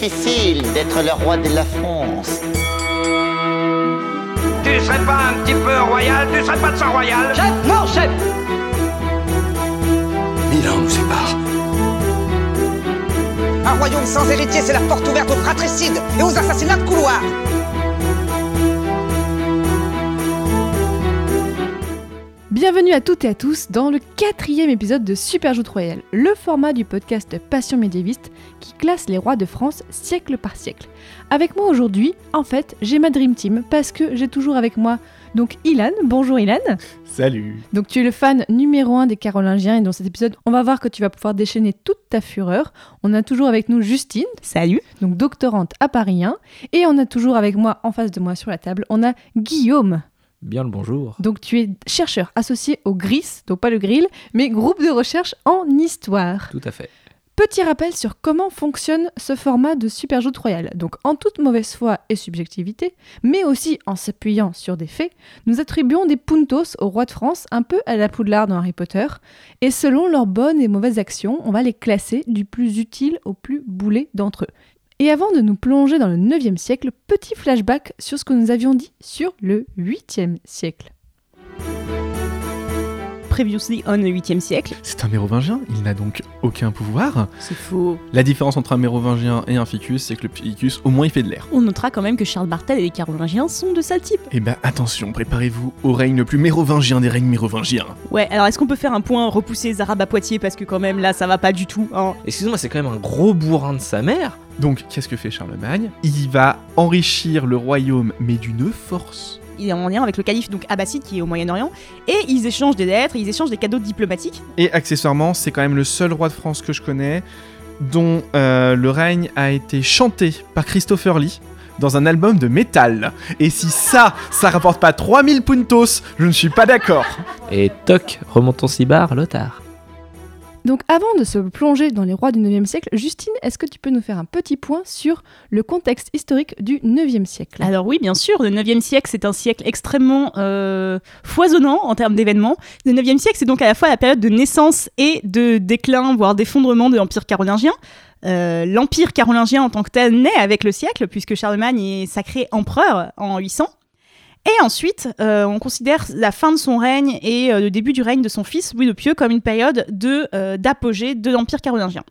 difficile d'être le roi de la France. Tu serais pas un petit peu royal Tu serais pas de sang royal Chef Non, chef Mille ans nous séparent. Un royaume sans héritier, c'est la porte ouverte aux fratricides et aux assassinats de couloir Bienvenue à toutes et à tous dans le quatrième épisode de Super Joute Royale, le format du podcast Passion médiéviste qui classe les rois de France siècle par siècle. Avec moi aujourd'hui, en fait, j'ai ma Dream Team parce que j'ai toujours avec moi donc Ilan. Bonjour Ilan. Salut. Donc tu es le fan numéro un des Carolingiens et dans cet épisode, on va voir que tu vas pouvoir déchaîner toute ta fureur. On a toujours avec nous Justine. Salut. Donc doctorante à Paris 1. Et on a toujours avec moi, en face de moi sur la table, on a Guillaume. Bien le bonjour. Donc tu es chercheur associé au GRIS, donc pas le grill, mais groupe de recherche en histoire. Tout à fait. Petit rappel sur comment fonctionne ce format de Super Joute Royale. Donc en toute mauvaise foi et subjectivité, mais aussi en s'appuyant sur des faits, nous attribuons des puntos au roi de France, un peu à la poudlard dans Harry Potter, et selon leurs bonnes et mauvaises actions, on va les classer du plus utile au plus boulet d'entre eux. Et avant de nous plonger dans le 9e siècle, petit flashback sur ce que nous avions dit sur le 8e siècle. Previously on le 8e siècle. C'est un mérovingien, il n'a donc aucun pouvoir. C'est faux. La différence entre un mérovingien et un ficus, c'est que le ficus, au moins, il fait de l'air. On notera quand même que Charles Martel et les Carolingiens sont de sale type. Eh ben attention, préparez-vous au règne le plus mérovingien des règnes mérovingiens. Ouais, alors est-ce qu'on peut faire un point repousser les Arabes à Poitiers parce que quand même là ça va pas du tout. Hein. Excuse-moi, c'est quand même un gros bourrin de sa mère. Donc, qu'est-ce que fait Charlemagne? Il va enrichir le royaume, mais d'une force. Il est en lien avec le calife donc abbasside qui est au Moyen-Orient et ils échangent des lettres, ils échangent des cadeaux diplomatiques. Et accessoirement, c'est quand même le seul roi de France que je connais dont euh, le règne a été chanté par Christopher Lee dans un album de métal. Et si ça, ça rapporte pas 3000 puntos, je ne suis pas d'accord. Et toc, remontons si barre, Lothar. Donc avant de se plonger dans les rois du 9e siècle, Justine, est-ce que tu peux nous faire un petit point sur le contexte historique du 9e siècle? Alors oui, bien sûr, le 9e siècle, c'est un siècle extrêmement euh, foisonnant en termes d'événements. Le 9e siècle, c'est donc à la fois la période de naissance et de déclin, voire d'effondrement de l'Empire carolingien. Euh, L'Empire carolingien en tant que tel naît avec le siècle, puisque Charlemagne est sacré empereur en 800. Et ensuite, euh, on considère la fin de son règne et euh, le début du règne de son fils, Louis le Pieux, comme une période de, euh, d'apogée de l'Empire carolingien.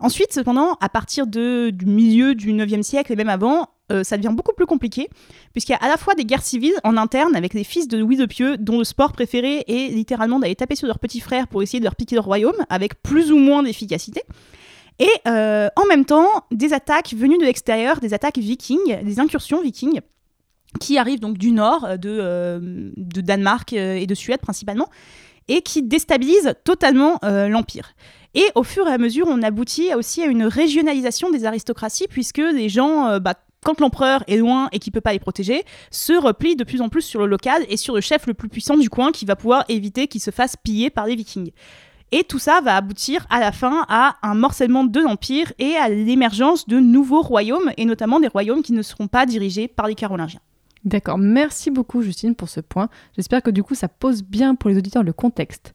Ensuite, cependant, à partir de, du milieu du 9e siècle et même avant, ça devient beaucoup plus compliqué, puisqu'il y a à la fois des guerres civiles en interne avec les fils de Louis le Pieux, dont le sport préféré est littéralement d'aller taper sur leurs petits frères pour essayer de leur piquer leur royaume, avec plus ou moins d'efficacité. Et en même temps, des attaques venues de l'extérieur, des attaques vikings, des incursions vikings, qui arrivent donc du nord, euh, de, euh, de Danemark euh, et de Suède principalement, et qui déstabilisent totalement l'Empire. Et au fur et à mesure, on aboutit aussi à une régionalisation des aristocraties, puisque les gens, bah, quand l'empereur est loin et qu'il peut pas les protéger, se replient de plus en plus sur le local et sur le chef le plus puissant du coin qui va pouvoir éviter qu'il se fasse piller par les vikings. Et tout ça va aboutir à la fin à un morcellement de l'Empire et à l'émergence de nouveaux royaumes, et notamment des royaumes qui ne seront pas dirigés par les Carolingiens. D'accord, merci beaucoup Justine pour ce point. J'espère que du coup ça pose bien pour les auditeurs le contexte.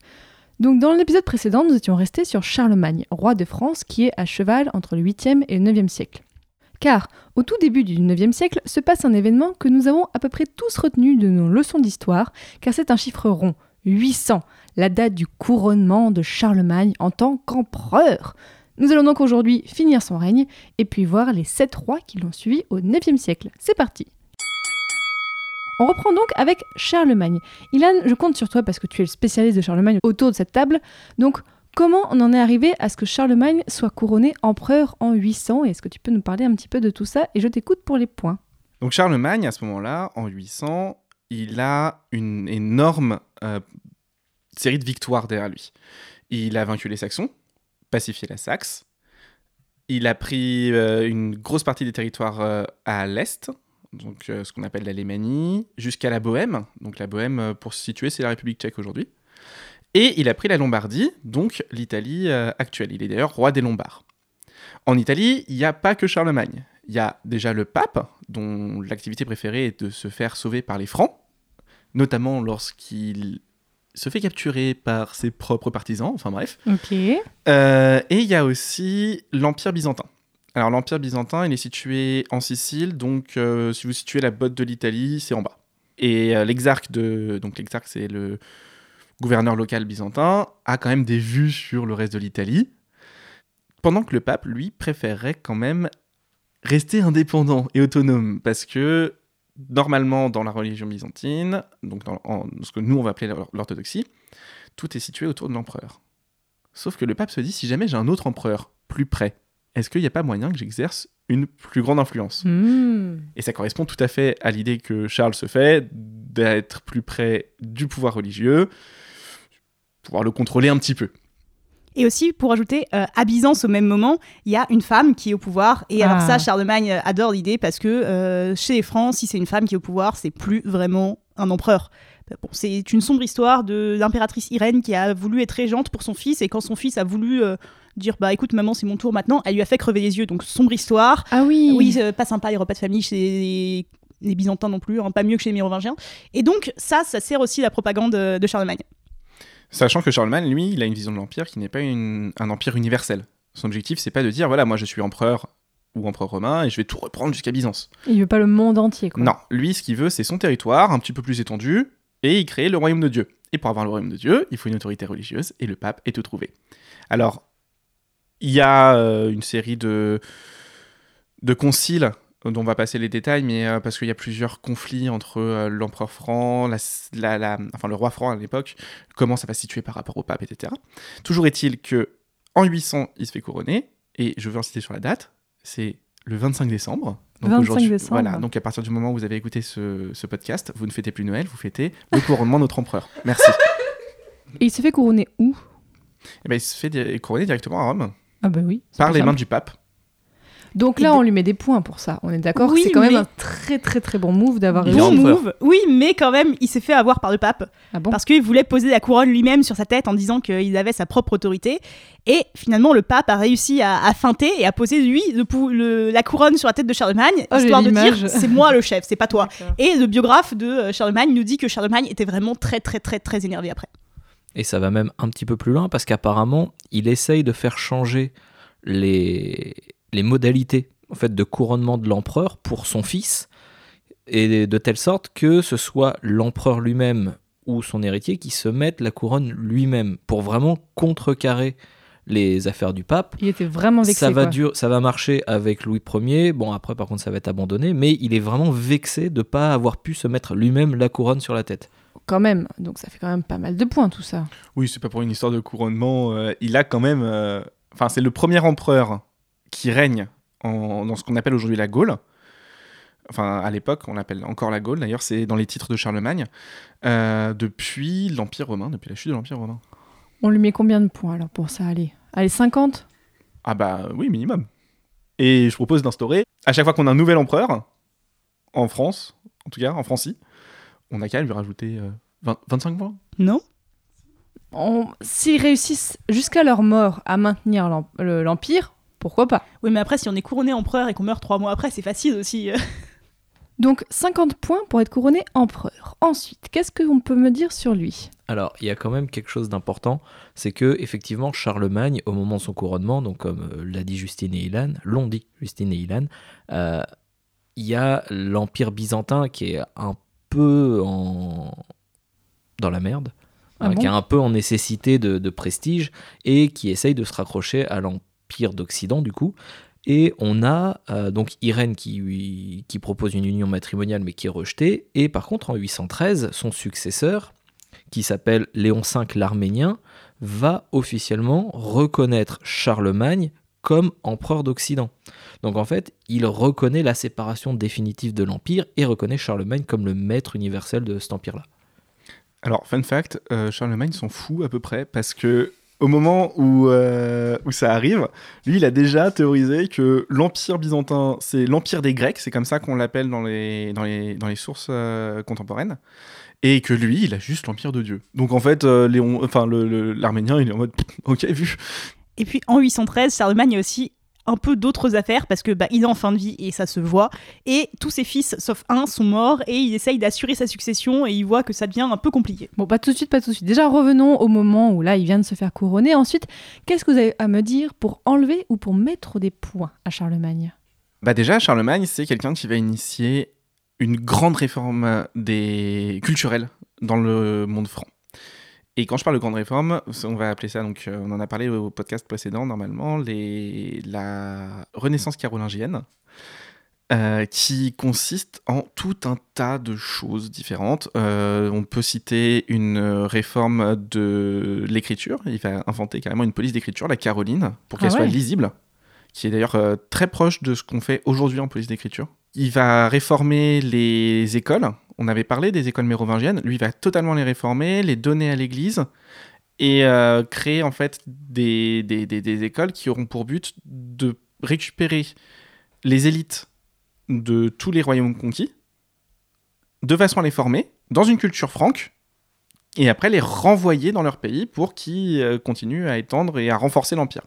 Donc dans l'épisode précédent, nous étions restés sur Charlemagne, roi de France qui est à cheval entre le 8e et le 9e siècle. Car au tout début du 9e siècle se passe un événement que nous avons à peu près tous retenu de nos leçons d'histoire, car c'est un chiffre rond, 800, la date du couronnement de Charlemagne en tant qu'empereur. Nous allons donc aujourd'hui finir son règne et puis voir les sept rois qui l'ont suivi au 9e siècle. C'est parti on reprend donc avec Charlemagne. Ilan, je compte sur toi parce que tu es le spécialiste de Charlemagne autour de cette table. Donc, comment on en est arrivé à ce que Charlemagne soit couronné empereur en 800 Et est-ce que tu peux nous parler un petit peu de tout ça? Et je t'écoute pour les points. Donc Charlemagne, à ce moment-là, en 800, il a une énorme euh, série de victoires derrière lui. Il a vaincu les Saxons, pacifié la Saxe. Il a pris euh, une grosse partie des territoires euh, à l'est, donc euh, ce qu'on appelle l'Alémanie, jusqu'à la Bohème. Donc la Bohème, euh, pour se situer, c'est la République tchèque aujourd'hui. Et il a pris la Lombardie, donc l'Italie euh, actuelle. Il est d'ailleurs roi des Lombards. En Italie, il n'y a pas que Charlemagne. Il y a déjà le pape, dont l'activité préférée est de se faire sauver par les Francs, notamment lorsqu'il se fait capturer par ses propres partisans, enfin bref. Ok. Euh, et il y a aussi l'Empire byzantin. Alors l'Empire byzantin, il est situé en Sicile, donc euh, si vous situez la botte de l'Italie, c'est en bas. Et euh, l'exarque de, donc l'exarque c'est le gouverneur local byzantin, a quand même des vues sur le reste de l'Italie, pendant que le pape, lui, préférerait quand même rester indépendant et autonome, parce que normalement dans la religion byzantine, donc dans, ce que nous on va appeler l'or- l'orthodoxie, tout est situé autour de l'empereur. Sauf que le pape se dit, si jamais j'ai un autre empereur plus près, est-ce qu'il n'y a pas moyen que j'exerce une plus grande influence? Hmm. Et ça correspond tout à fait à l'idée que Charles se fait d'être plus près du pouvoir religieux, pouvoir le contrôler un petit peu. Et aussi, pour ajouter, euh, à Byzance, au même moment, il y a une femme qui est au pouvoir. Et alors Ah. ça, Charlemagne adore l'idée parce que euh, chez les Francs, si c'est une femme qui est au pouvoir, c'est plus vraiment un empereur. Euh, Bon, c'est une sombre histoire de l'impératrice Irène qui a voulu être régente pour son fils et quand son fils a voulu euh, dire bah écoute maman c'est mon tour maintenant, elle lui a fait crever les yeux. Donc sombre histoire. Ah oui. Oui, euh, pas sympa les repas de famille chez les, les Byzantins non plus, hein, pas mieux que chez les Mérovingiens. Et donc ça, ça sert aussi la propagande euh, de Charlemagne. Sachant que Charlemagne, lui, il a une vision de l'empire qui n'est pas une- un empire universel. Son objectif, c'est pas de dire voilà, moi je suis empereur ou empereur romain et je vais tout reprendre jusqu'à Byzance. Il veut pas le monde entier, quoi. Non, lui, ce qu'il veut, c'est son territoire un petit peu plus étendu et il crée le royaume de Dieu. Et pour avoir le royaume de Dieu, il faut une autorité religieuse et le pape est tout trouvé. Alors, il y a euh, une série de, de conciles dont on va passer les détails, mais euh, parce qu'il y a plusieurs conflits entre euh, l'empereur franc, la, la- la- enfin le roi franc à l'époque, comment ça va se situer par rapport au pape, etc. Toujours est-il que en 800, il se fait couronner, et je veux insister sur la date, c'est le 25 décembre. 25 aujourd'hui- décembre. Voilà, donc à partir du moment où vous avez écouté ce, ce podcast, vous ne fêtez plus Noël, vous fêtez le couronnement de notre empereur. Merci. Et il se fait couronner où? Et ben, il se fait couronner directement à Rome, Ah bah oui. par les simple. mains du pape. Donc là, on lui met des points pour ça. On est d'accord Oui, C'est quand même mais- un très très très bon move d'avoir Bon move, oui, mais quand même, il s'est fait avoir par le pape. Ah bon parce qu'il voulait poser la couronne lui-même sur sa tête en disant qu'il avait sa propre autorité. Et finalement, le pape a réussi à, à feinter et à poser, lui, le pou- le- la couronne sur la tête de Charlemagne, Oh, histoire de dire c'est moi le chef, c'est pas toi. Et le biographe de euh, Charlemagne nous dit que Charlemagne était vraiment très, très, très, très énervé après. Et ça va même un petit peu plus loin parce qu'apparemment, il essaye de faire changer les, les modalités en fait, de couronnement de l'empereur pour son fils, et de telle sorte que ce soit l'empereur lui-même ou son héritier qui se mette la couronne lui-même pour vraiment contrecarrer les affaires du pape. Il était vraiment vexé. ça, va dur, ça va marcher avec Louis Ier. Bon, après, par contre, ça va être abandonné. Mais il est vraiment vexé de ne pas avoir pu se mettre lui-même la couronne sur la tête. Quand même. Donc ça fait quand même pas mal de points tout ça. Oui, c'est pas pour une histoire de couronnement. euh, il a quand même. euh, Enfin, c'est le premier empereur qui règne en- dans ce qu'on appelle aujourd'hui la Gaule. Enfin, à l'époque, on l'appelle encore la Gaule. D'ailleurs, c'est dans les titres de Charlemagne. euh, depuis l'Empire romain, depuis la chute de l'Empire romain. On lui met combien de points alors pour ça Allez, allez 50 Ah bah oui, minimum. Et je propose d'instaurer, à chaque fois qu'on a un nouvel empereur, en France, en tout cas en Francie, on a qu'à lui rajouter euh, 20 25 points. Non On- S'ils réussissent jusqu'à leur mort à maintenir l'em- le- l'Empire, pourquoi pas? Oui, mais après, si on est couronné empereur et qu'on meurt trois mois après, c'est facile aussi. Donc 50 points pour être couronné empereur. Ensuite, qu'est-ce qu'on peut me dire sur lui? Alors, il y a quand même quelque chose d'important, c'est que effectivement Charlemagne, au moment de son couronnement, donc comme euh, l'a dit Justine et Ilan, l'ont dit Justine et Ilan, euh, il y a l'empire byzantin qui est un peu en dans la merde, Ah hein, bon qui est un peu en nécessité de, de prestige et qui essaye de se raccrocher à l'empire d'Occident du coup. Et on a euh, donc Irène qui, qui propose une union matrimoniale mais qui est rejetée. Et par contre, en 813, son successeur, qui s'appelle Léon V l'Arménien, va officiellement reconnaître Charlemagne comme empereur d'Occident. Donc en fait, il reconnaît la séparation définitive de l'Empire et reconnaît Charlemagne comme le maître universel de cet empire-là. Alors, fun fact, euh, Charlemagne s'en fout à peu près parce que au moment où, euh, où ça arrive, lui, il a déjà théorisé que l'Empire byzantin, c'est l'Empire des Grecs, c'est comme ça qu'on l'appelle dans les, dans, les, dans les sources euh, contemporaines, et que lui, il a juste l'Empire de Dieu. Donc en fait, Léon, enfin, l'Arménien, il est en mode, ok, vu. Et puis en 813, Charlemagne a aussi un peu d'autres affaires parce que bah, il est en fin de vie et ça se voit. Et tous ses fils, sauf un, sont morts et il essaye d'assurer sa succession et il voit que ça devient un peu compliqué. Bon, pas tout de suite, pas tout de suite. Déjà, revenons au moment où là, il vient de se faire couronner. Ensuite, qu'est-ce que vous avez à me dire pour enlever ou pour mettre des points à Charlemagne? Bah déjà, Charlemagne, c'est quelqu'un qui va initier une grande réforme des culturelle dans le monde franc. Et quand je parle de grande réforme, on va appeler ça, donc euh, on en a parlé au podcast précédent, normalement, les, la Renaissance carolingienne, euh, qui consiste en tout un tas de choses différentes. Euh, on peut citer une réforme de l'écriture. Il va inventer carrément une police d'écriture, la Caroline, pour qu'elle Ah soit lisible, qui est d'ailleurs euh, très proche de ce qu'on fait aujourd'hui en police d'écriture. Il va réformer les écoles. On avait parlé des écoles mérovingiennes. Lui, va totalement les réformer, les donner à l'Église et euh, créer en fait des, des, écoles qui auront pour but de récupérer les élites de tous les royaumes conquis de façon à les former dans une culture franque et après les renvoyer dans leur pays pour qu'ils euh, continuent à étendre et à renforcer l'empire.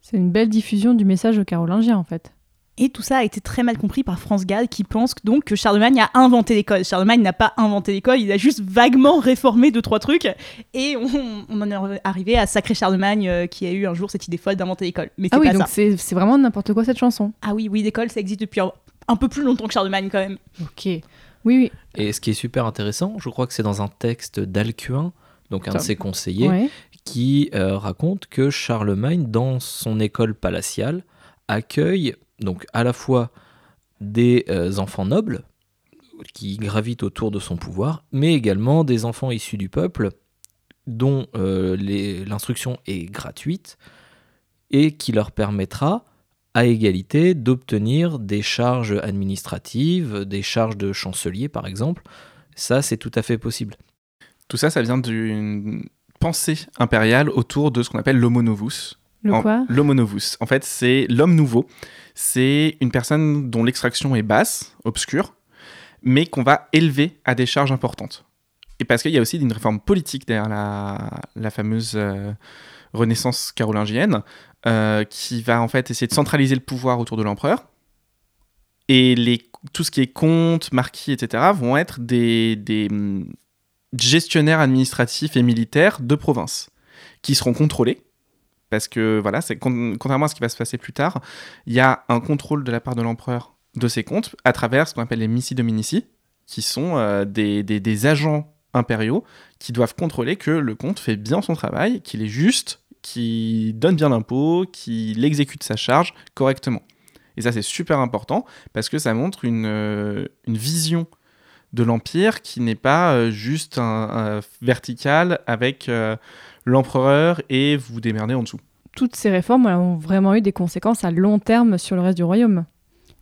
C'est une belle diffusion du message carolingien, en fait. Et tout ça a été très mal compris par France Gall qui pense donc que Charlemagne a inventé l'école. Charlemagne n'a pas inventé l'école, il a juste vaguement réformé deux trois trucs et on, on en est arrivé à sacré Charlemagne euh, qui a eu un jour cette idée folle d'inventer l'école. Mais c'est Ah oui, pas donc ça. c'est vraiment n'importe quoi cette chanson. Ah oui, oui, l'école ça existe depuis un, un peu plus longtemps que Charlemagne quand même. Ok. Oui, oui. Et ce qui est super intéressant, je crois que c'est dans un texte d'Alcuin, donc un de ses conseillers, Ouais. qui euh, raconte que Charlemagne, dans son école palatiale, accueille donc à la fois des euh, enfants nobles qui gravitent autour de son pouvoir, mais également des enfants issus du peuple dont euh, l'instruction est gratuite et qui leur permettra à égalité d'obtenir des charges administratives, des charges de chancelier par exemple. Ça, c'est tout à fait possible. Tout ça, ça vient d'une pensée impériale autour de ce qu'on appelle l'homo novus. Le quoi? L'homo novus. En fait, c'est l'homme nouveau. C'est une personne dont l'extraction est basse, obscure, mais qu'on va élever à des charges importantes. Et parce qu'il y a aussi une réforme politique derrière la, fameuse euh, Renaissance carolingienne, euh, qui va en fait essayer de centraliser le pouvoir autour de l'empereur. Et les, tout ce qui est comte, marquis, etc., vont être des, des hum, gestionnaires administratifs et militaires de province, qui seront contrôlés parce que voilà, contrairement à ce qui va se passer plus tard, il y a un contrôle de la part de l'empereur de ses comptes à travers ce qu'on appelle les missi dominici, qui sont euh, des, agents impériaux qui doivent contrôler que le comte fait bien son travail, qu'il est juste, qu'il donne bien l'impôt, qu'il exécute sa charge correctement. Et ça, c'est super important parce que ça montre une, euh, vision de l'empire qui n'est pas euh, juste un, vertical avec l'empereur et vous vous démerdez en dessous. Toutes ces réformes ont vraiment eu des conséquences à long terme sur le reste du royaume.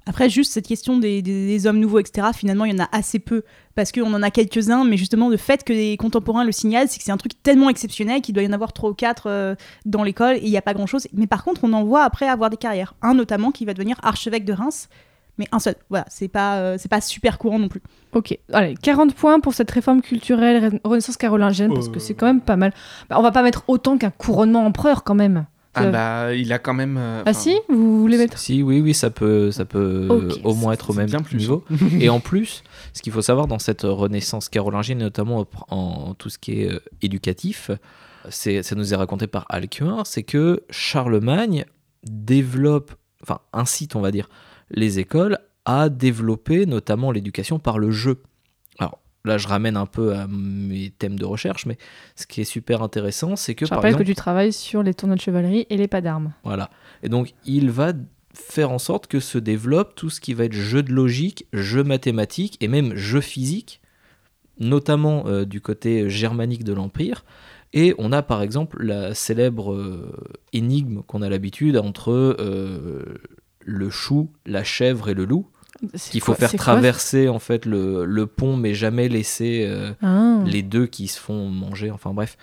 Après, juste cette question des, des- des hommes nouveaux, etc., finalement, il y en a assez peu. Parce qu'on en a quelques-uns, mais justement, le fait que les contemporains le signalent, c'est que c'est un truc tellement exceptionnel qu'il doit y en avoir trois ou quatre euh, dans l'école et il n'y a pas grand-chose. Mais par contre, on en voit après avoir des carrières. Un notamment qui va devenir archevêque de Reims, mais un seul. Voilà, c'est pas, euh, c'est pas super courant non plus. Ok, allez, 40 points pour cette réforme culturelle Re- Renaissance carolingienne, parce que Euh. c'est quand même pas mal. Bah, on va pas mettre autant qu'un couronnement empereur quand même. Ah Euh, bah, il a quand même. euh, Ah si Vous voulez mettre Si, oui, oui, ça peut, ça peut au moins être au même bien plus. niveau. Et en plus, ce qu'il faut savoir dans cette renaissance carolingienne, notamment en, en tout ce qui est euh, éducatif, c'est, ça nous est raconté par Alcuin, c'est que Charlemagne développe, enfin incite, on va dire, les écoles à développer notamment l'éducation par le jeu. Alors là, je ramène un peu à mes thèmes de recherche, mais ce qui est super intéressant, c'est que Je par rappelle exemple, que tu travailles sur les tournois de chevalerie et les pas d'armes. voilà. Et donc, il va faire en sorte que se développe tout ce qui va être jeu de logique, jeu mathématique et même jeu physique, notamment euh, du côté germanique de l'Empire. Et on a par exemple la célèbre euh, énigme qu'on a l'habitude entre euh, le chou, la chèvre et le loup, qu'il faut quoi- faire traverser en fait le, le pont, mais jamais laisser euh, Ah. les deux qui se font manger. Enfin bref,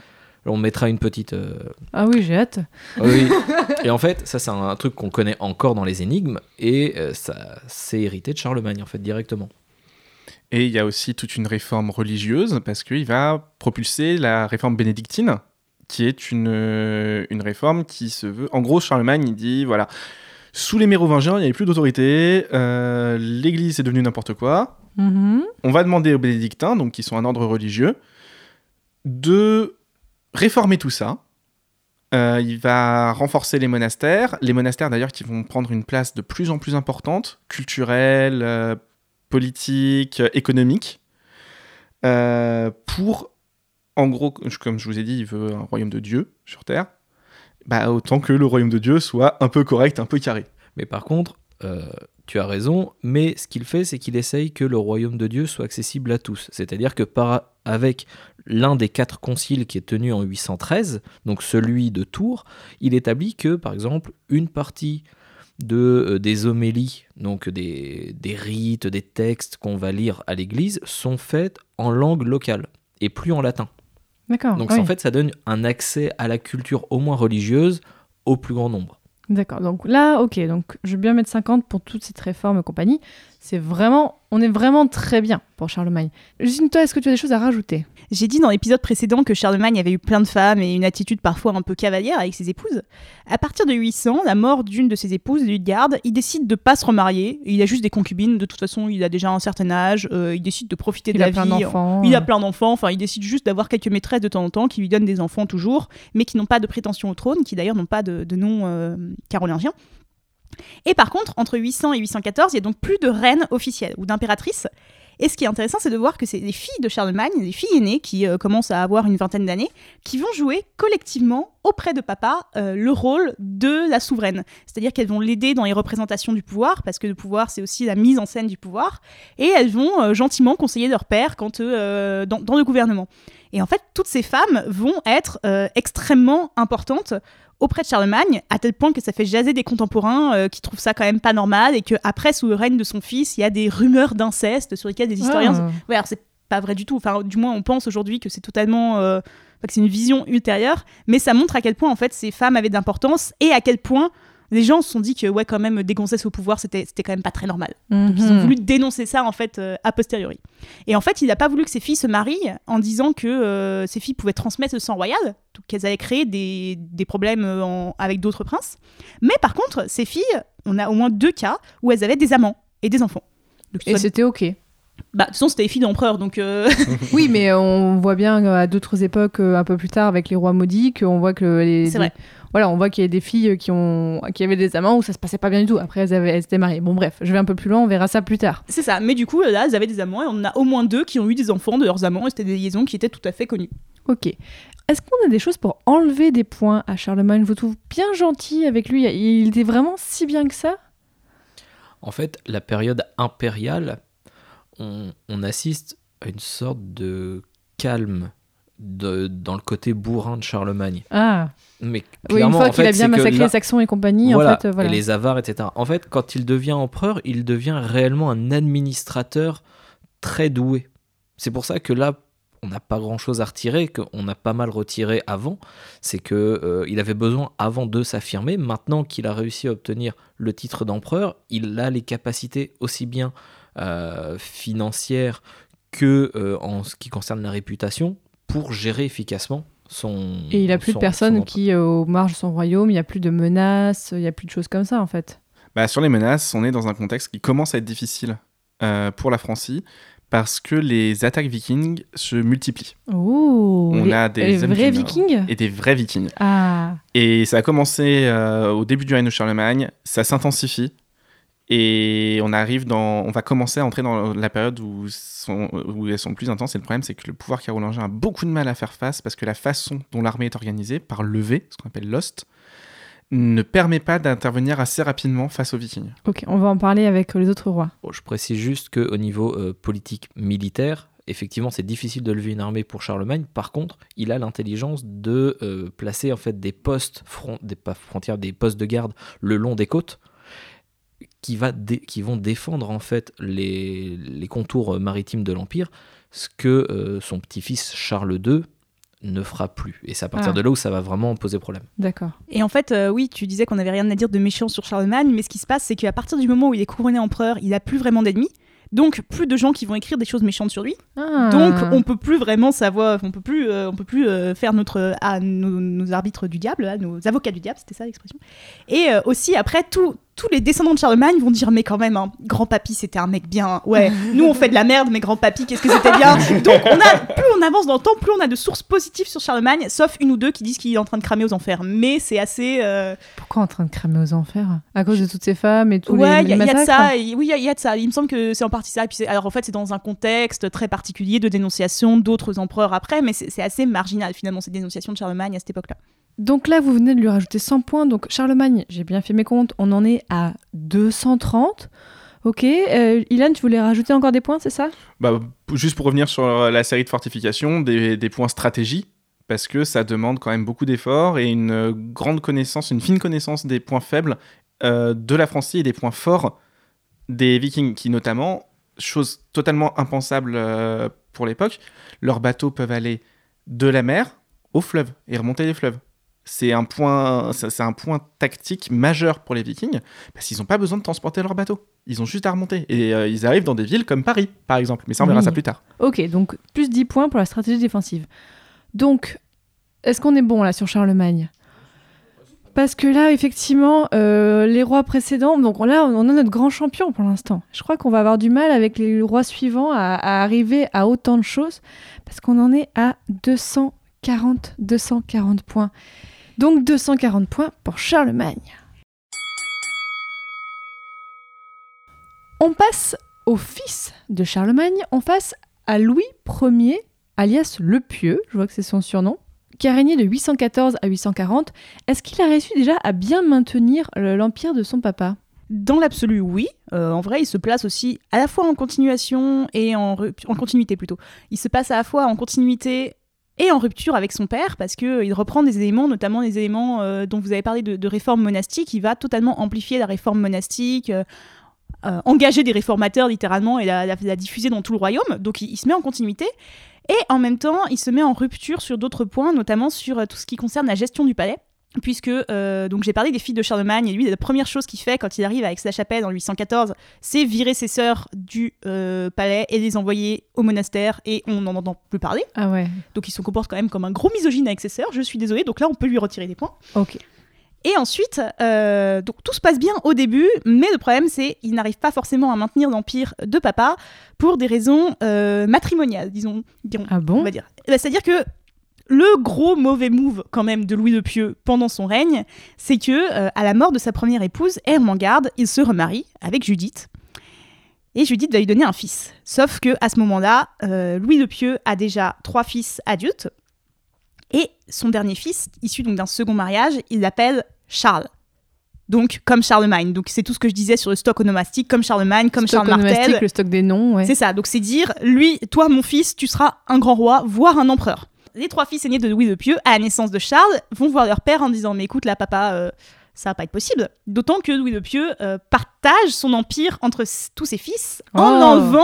on mettra une petite euh, Ah oui, j'ai hâte. oui. Et en fait, ça c'est un truc qu'on connaît encore dans les énigmes et euh, ça c'est hérité de Charlemagne en fait directement. Et il y a aussi toute une réforme religieuse parce qu'il va propulser la réforme bénédictine, qui est une, une réforme qui se veut. En gros, Charlemagne, il dit voilà, Sous les Mérovingiens, il n'y avait plus d'autorité, euh, l'Église est devenue n'importe quoi. Mhm. On va demander aux bénédictins, donc qui sont un ordre religieux, de réformer tout ça. Euh, il va renforcer les monastères, les monastères d'ailleurs qui vont prendre une place de plus en plus importante, culturelle, euh, politique, économique, euh, pour, en gros, comme je vous ai dit, il veut un royaume de Dieu sur Terre, bah, autant que le royaume de Dieu soit un peu correct, un peu carré. Mais par contre, euh, tu as raison, mais ce qu'il fait, c'est qu'il essaye que le royaume de Dieu soit accessible à tous. C'est-à-dire que par, avec l'un des quatre conciles qui est tenu en 813, donc celui de Tours, il établit que, par exemple, une partie de, euh, des homélies, donc des, des rites, des textes qu'on va lire à l'église, sont faits en langue locale et plus en latin. D'accord. Donc oui. en fait, ça donne un accès à la culture au moins religieuse au plus grand nombre. D'accord. Donc là, ok. Donc je veux bien mettre 50 pour toute cette réforme et compagnie. C'est vraiment, on est vraiment très bien pour Charlemagne. Justine, toi, est-ce que tu as des choses à rajouter? J'ai dit dans l'épisode précédent que Charlemagne avait eu plein de femmes et une attitude parfois un peu cavalière avec ses épouses. À partir de 800, la mort d'une de ses épouses, Ludgarde, il décide de pas se remarier. Il a juste des concubines. De toute façon, il a déjà un certain âge. euh, il décide de profiter de Il la a plein vie. d'enfants. Il a plein d'enfants. Enfin, il décide juste d'avoir quelques maîtresses de temps en temps qui lui donnent des enfants toujours, mais qui n'ont pas de prétention au trône, qui d'ailleurs n'ont pas de, de nom euh, carolingien. Et par contre, entre 800 et 814, il y a donc plus de reine officielle ou d'impératrice. Et ce qui est intéressant, c'est de voir que c'est les filles de Charlemagne, les filles aînées qui euh, commencent à avoir une vingtaine d'années, qui vont jouer collectivement auprès de papa euh, le rôle de la souveraine. C'est-à-dire qu'elles vont l'aider dans les représentations du pouvoir, parce que le pouvoir, c'est aussi la mise en scène du pouvoir, et elles vont euh, gentiment conseiller leur père quand, dans, le gouvernement. Et en fait, toutes ces femmes vont être extrêmement importantes auprès de Charlemagne, à tel point que ça fait jaser des contemporains euh, qui trouvent ça quand même pas normal, et qu'après, sous le règne de son fils, il y a des rumeurs d'inceste sur lesquelles des historiens Ah. Ouais, alors c'est pas vrai du tout. Enfin, du moins, on pense aujourd'hui que c'est totalement. euh, enfin, que c'est une vision ultérieure. Mais ça montre à quel point, en fait, ces femmes avaient d'importance et à quel point les gens se sont dit que, ouais, quand même, des gonzesses au pouvoir, c'était c'était quand même pas très normal. Donc, ils ont Mhm. voulu dénoncer ça, en fait, euh, a posteriori. Et en fait, il n'a pas voulu que ses filles se marient en disant que euh, ses filles pouvaient transmettre le sang royal, donc qu'elles allaient créer des, des problèmes euh, en- avec d'autres princes. Mais par contre, ces filles, on a au moins deux cas où elles avaient des amants et des enfants. Donc, Et c'était ok. bah, de toute façon, c'était les filles d'empereur, donc. euh, Oui, mais on voit bien à d'autres époques, un peu plus tard, avec les rois maudits, qu'on voit que les. C'est vrai. Voilà, on voit qu'il y a des filles qui ont, qui avaient des amants où ça se passait pas bien du tout. Après, elles, avaient, elles étaient mariées. Bon, bref, je vais un peu plus loin, on verra ça plus tard. C'est ça, mais du coup, là, elles avaient des amants et on en a au moins deux qui ont eu des enfants de leurs amants et c'était des liaisons qui étaient tout à fait connues. Ok. Est-ce qu'on a des choses pour enlever des points à Charlemagne? Je vous trouve bien gentil avec lui. Il était vraiment si bien que ça? En fait, la période impériale, on, on assiste à une sorte de calme de- dans le côté bourrin de Charlemagne. Ah, Mais oui, une fois qu'il a bien massacré là- les Saxons et compagnie, voilà, en fait, euh, voilà. et les Avars, etc. En fait, quand il devient empereur, il devient réellement un administrateur très doué. C'est pour ça que là, on n'a pas grand-chose à retirer, qu'on a pas mal retiré avant. C'est que euh, il avait besoin avant de s'affirmer. Maintenant qu'il a réussi à obtenir le titre d'empereur, il a les capacités aussi bien euh, financières que euh, en ce qui concerne la réputation pour gérer efficacement son. Et il a plus son- de personnes son qui, euh, aux marges de son royaume, il n'y a plus de menaces, il n'y a plus de choses comme ça, en fait. Bah, sur les menaces, on est dans un contexte qui commence à être difficile euh, pour la Francie parce que les attaques vikings se multiplient Oh On les, a des vrais vikings? et des vrais vikings. Ah, Et ça a commencé euh, au début du règne de Charlemagne, ça s'intensifie et on arrive dans, on va commencer à entrer dans la période où, sont- où elles sont le plus intenses. Et le problème, c'est que le pouvoir carolingien a beaucoup de mal à faire face parce que la façon dont l'armée est organisée, par levée, ce qu'on appelle l'ost, ne permet pas d'intervenir assez rapidement face aux vikings. ok, on va en parler avec les autres rois. Bon, je précise juste qu'au niveau euh, politique militaire, effectivement, c'est difficile de lever une armée pour Charlemagne. Par contre, il a l'intelligence de euh, placer en fait des postes, front, des pas frontières, des postes de garde le long des côtes, qui, va dé- qui vont défendre en fait les, les contours euh, maritimes de l'empire, ce que euh, son petit-fils Charles II ne fera plus. Et c'est à partir Ah. de là où ça va vraiment poser problème. D'accord. Et en fait, euh, oui, tu disais qu'on n'avait rien à dire de méchant sur Charlemagne, mais ce qui se passe, c'est qu'à partir du moment où il est couronné empereur, il a plus vraiment d'ennemis. Donc plus de gens qui vont écrire des choses méchantes sur lui. Ah. Donc on peut plus vraiment savoir, on peut plus, euh, on peut plus euh, faire notre à nos, nos arbitres du diable, là, nos avocats du diable, c'était ça l'expression. Et euh, aussi après tout- tous les descendants de Charlemagne vont dire mais quand même, hein, grand papy c'était un mec bien. Ouais, nous on fait de la merde, mais grand papy qu'est-ce que c'était bien. Donc on a avance dans le temps, plus on a de sources positives sur Charlemagne, sauf une ou deux qui disent qu'il est en train de cramer aux enfers. Mais c'est assez. euh, Pourquoi en train de cramer aux enfers? À cause de toutes ces femmes et tous les, ouais, il y, les a- y a de massacres? ça. et- oui, il y, a- il y a de ça. Il me semble que c'est en partie ça. Et puis c'est- alors en fait, c'est dans un contexte très particulier de dénonciation d'autres empereurs après, mais c'est c'est assez marginal finalement ces dénonciations de Charlemagne à cette époque-là. Donc là, vous venez de lui rajouter 100 points. Donc Charlemagne, j'ai bien fait mes comptes, on en est à 230. Ok. Euh, Ilan, tu voulais rajouter encore des points, c'est ça? Bah, juste pour revenir sur la série de fortifications, des, des points stratégie, parce que ça demande quand même beaucoup d'efforts et une euh, grande connaissance, une fine connaissance des points faibles euh, de la Francie et des points forts des Vikings, qui notamment, chose totalement impensable euh, pour l'époque, leurs bateaux peuvent aller de la mer au fleuve et remonter les fleuves. C'est un point, c'est un point tactique majeur pour les Vikings parce qu'ils n'ont pas besoin de transporter leurs bateaux. Ils ont juste à remonter et euh, ils arrivent dans des villes comme Paris, par exemple. Mais ça, on verra Oui. ça plus tard. Ok, donc plus 10 points pour la stratégie défensive. Donc, est-ce qu'on est bon là sur Charlemagne? Parce que là, effectivement, euh, les rois précédents, donc là, on a notre grand champion pour l'instant. Je crois qu'on va avoir du mal avec les rois suivants à, à arriver à autant de choses, parce qu'on en est à 240, 240 points. Donc 240 points pour Charlemagne. On passe au fils de Charlemagne, on passe à Louis Ier, alias le Pieux, je vois que c'est son surnom, qui a régné de 814 à 840. Est-ce qu'il a réussi déjà à bien maintenir le- l'empire de son papa? Dans l'absolu, oui. Euh, en vrai, il se place aussi à la fois en continuation et en continuité plutôt. Il se passe à la fois en continuité et en rupture avec son père parce que euh, il reprend des éléments, notamment les éléments euh, dont vous avez parlé de, réforme monastique. Il va totalement amplifier la réforme monastique. euh, engager des réformateurs littéralement et la, diffuser dans tout le royaume. Donc il, se met en continuité. Et en même temps, il se met en rupture sur d'autres points, notamment sur tout ce qui concerne la gestion du palais. Puisque euh, donc j'ai parlé des filles de Charlemagne et lui la première chose qu'il fait quand il arrive avec la chapelle en 814 c'est virer ses sœurs du euh, palais et les envoyer au monastère et on n'en entend plus parler Ah ouais, donc il se comporte quand même comme un gros misogyne avec ses sœurs je suis désolée donc là on peut lui retirer des points ok. et ensuite, euh, donc tout se passe bien au début, mais le problème c'est qu'il n'arrive pas forcément à maintenir l'empire de papa pour des raisons matrimoniales, disons. dirons, Ah on bon va dire. Bah, C'est-à-dire que le gros mauvais move quand même de Louis le Pieux pendant son règne, c'est que euh, à la mort de sa première épouse, Ermengarde, il se remarie avec Judith. Et Judith va lui donner un fils. Sauf que à ce moment-là, euh, Louis le Pieux a déjà trois fils adultes. Et son dernier fils, issu donc d'un second mariage, il l'appelle Charles. Donc comme Charlemagne. Donc c'est tout ce que je disais sur le stock onomastique, comme Charlemagne, comme stock Charles Martel. le stock des noms, ouais. C'est ça. Donc c'est dire, lui, toi, mon fils, tu seras un grand roi, voire un empereur. Les trois fils aînés de Louis le Pieux, à la naissance de Charles, vont voir leur père en disant, mais écoute, là, papa, euh, ça va pas être possible. D'autant que Louis le Pieux euh, partage son empire entre tous ses fils en Oh. enlevant,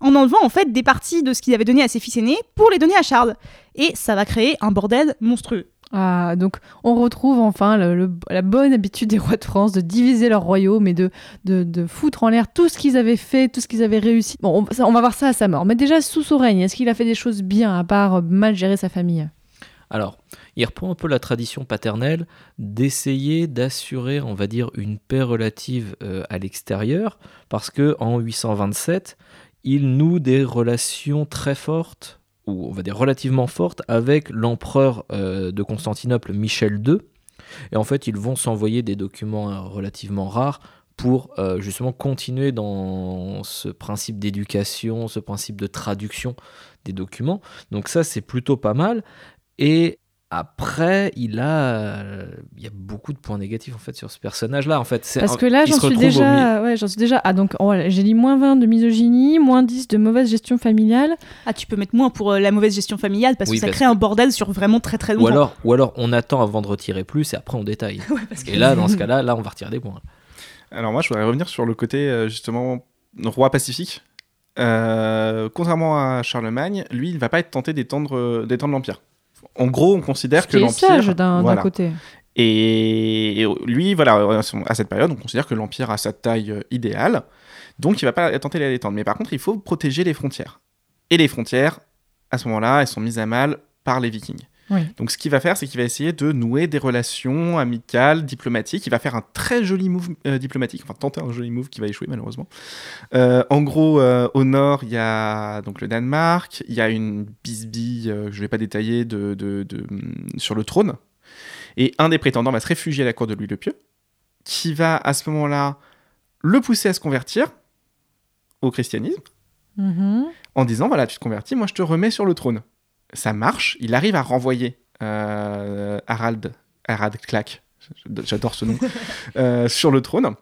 en enlevant en fait des parties de ce qu'il avait donné à ses fils aînés pour les donner à Charles. Et ça va créer un bordel monstrueux. Ah, donc on retrouve enfin la bonne habitude des rois de France de diviser leur royaume et de, de, de foutre en l'air tout ce qu'ils avaient fait, tout ce qu'ils avaient réussi. Bon, on va voir ça à sa mort. Mais déjà, sous son règne, est-ce qu'il a fait des choses bien à part euh, mal gérer sa famille? Alors, il reprend un peu la tradition paternelle d'essayer d'assurer, on va dire, une paix relative euh, à l'extérieur, parce que en 827, il noue des relations très fortes, on va dire relativement fortes, avec l'empereur euh, de Constantinople, Michel II. Et en fait, ils vont s'envoyer des documents euh, relativement rares pour euh, justement continuer dans ce principe d'éducation, ce principe de traduction des documents. Donc ça, c'est plutôt pas mal. Et après, il a, il y a beaucoup de points négatifs en fait sur ce personnage-là. En fait, Parce que là, j'en suis déjà. Ouais, j'en suis déjà. Ah, donc, oh, voilà, j'ai dit moins 20 de misogynie, moins 10 de mauvaise gestion familiale. Ah, tu peux mettre moins pour euh, la mauvaise gestion familiale parce Oui, que ça parce crée un bordel sur vraiment très très longtemps. Ou alors, ou alors, on attend avant de retirer plus et après on détaille. Ouais, parce que- Et là, dans ce cas-là, là, on va retirer des points. Alors moi, je voudrais revenir sur le côté euh, justement roi pacifique. Euh, contrairement à Charlemagne, lui, il va pas être tenté d'étendre euh, d'étendre l'empire. En gros, on considère Ce que l'empire, d'un voilà. côté. Et, lui, voilà, à cette période, on considère que l'empire a sa taille euh, idéale. Donc il va pas tenter de la détendre. Mais par contre, il faut protéger les frontières. Et les frontières, à ce moment-là, elles sont mises à mal par les Vikings. Oui. Donc ce qu'il va faire, c'est qu'il va essayer de nouer des relations amicales, diplomatiques. Il va faire un très joli move euh, diplomatique, enfin tenter un joli move qui va échouer malheureusement. Euh, en gros, euh, au nord, il y a donc le Danemark, il y a une bisbille, je ne vais pas détailler, de, de- de- hum, sur le trône. Et un des prétendants va se réfugier à la cour de Louis le Pieux, qui va à ce moment-là le pousser à se convertir au christianisme Mhm. en disant voilà, tu te convertis, moi je te remets sur le trône. Ça marche, il arrive à renvoyer euh, Harald, Harald Clack, j'adore ce nom, euh, sur le trône.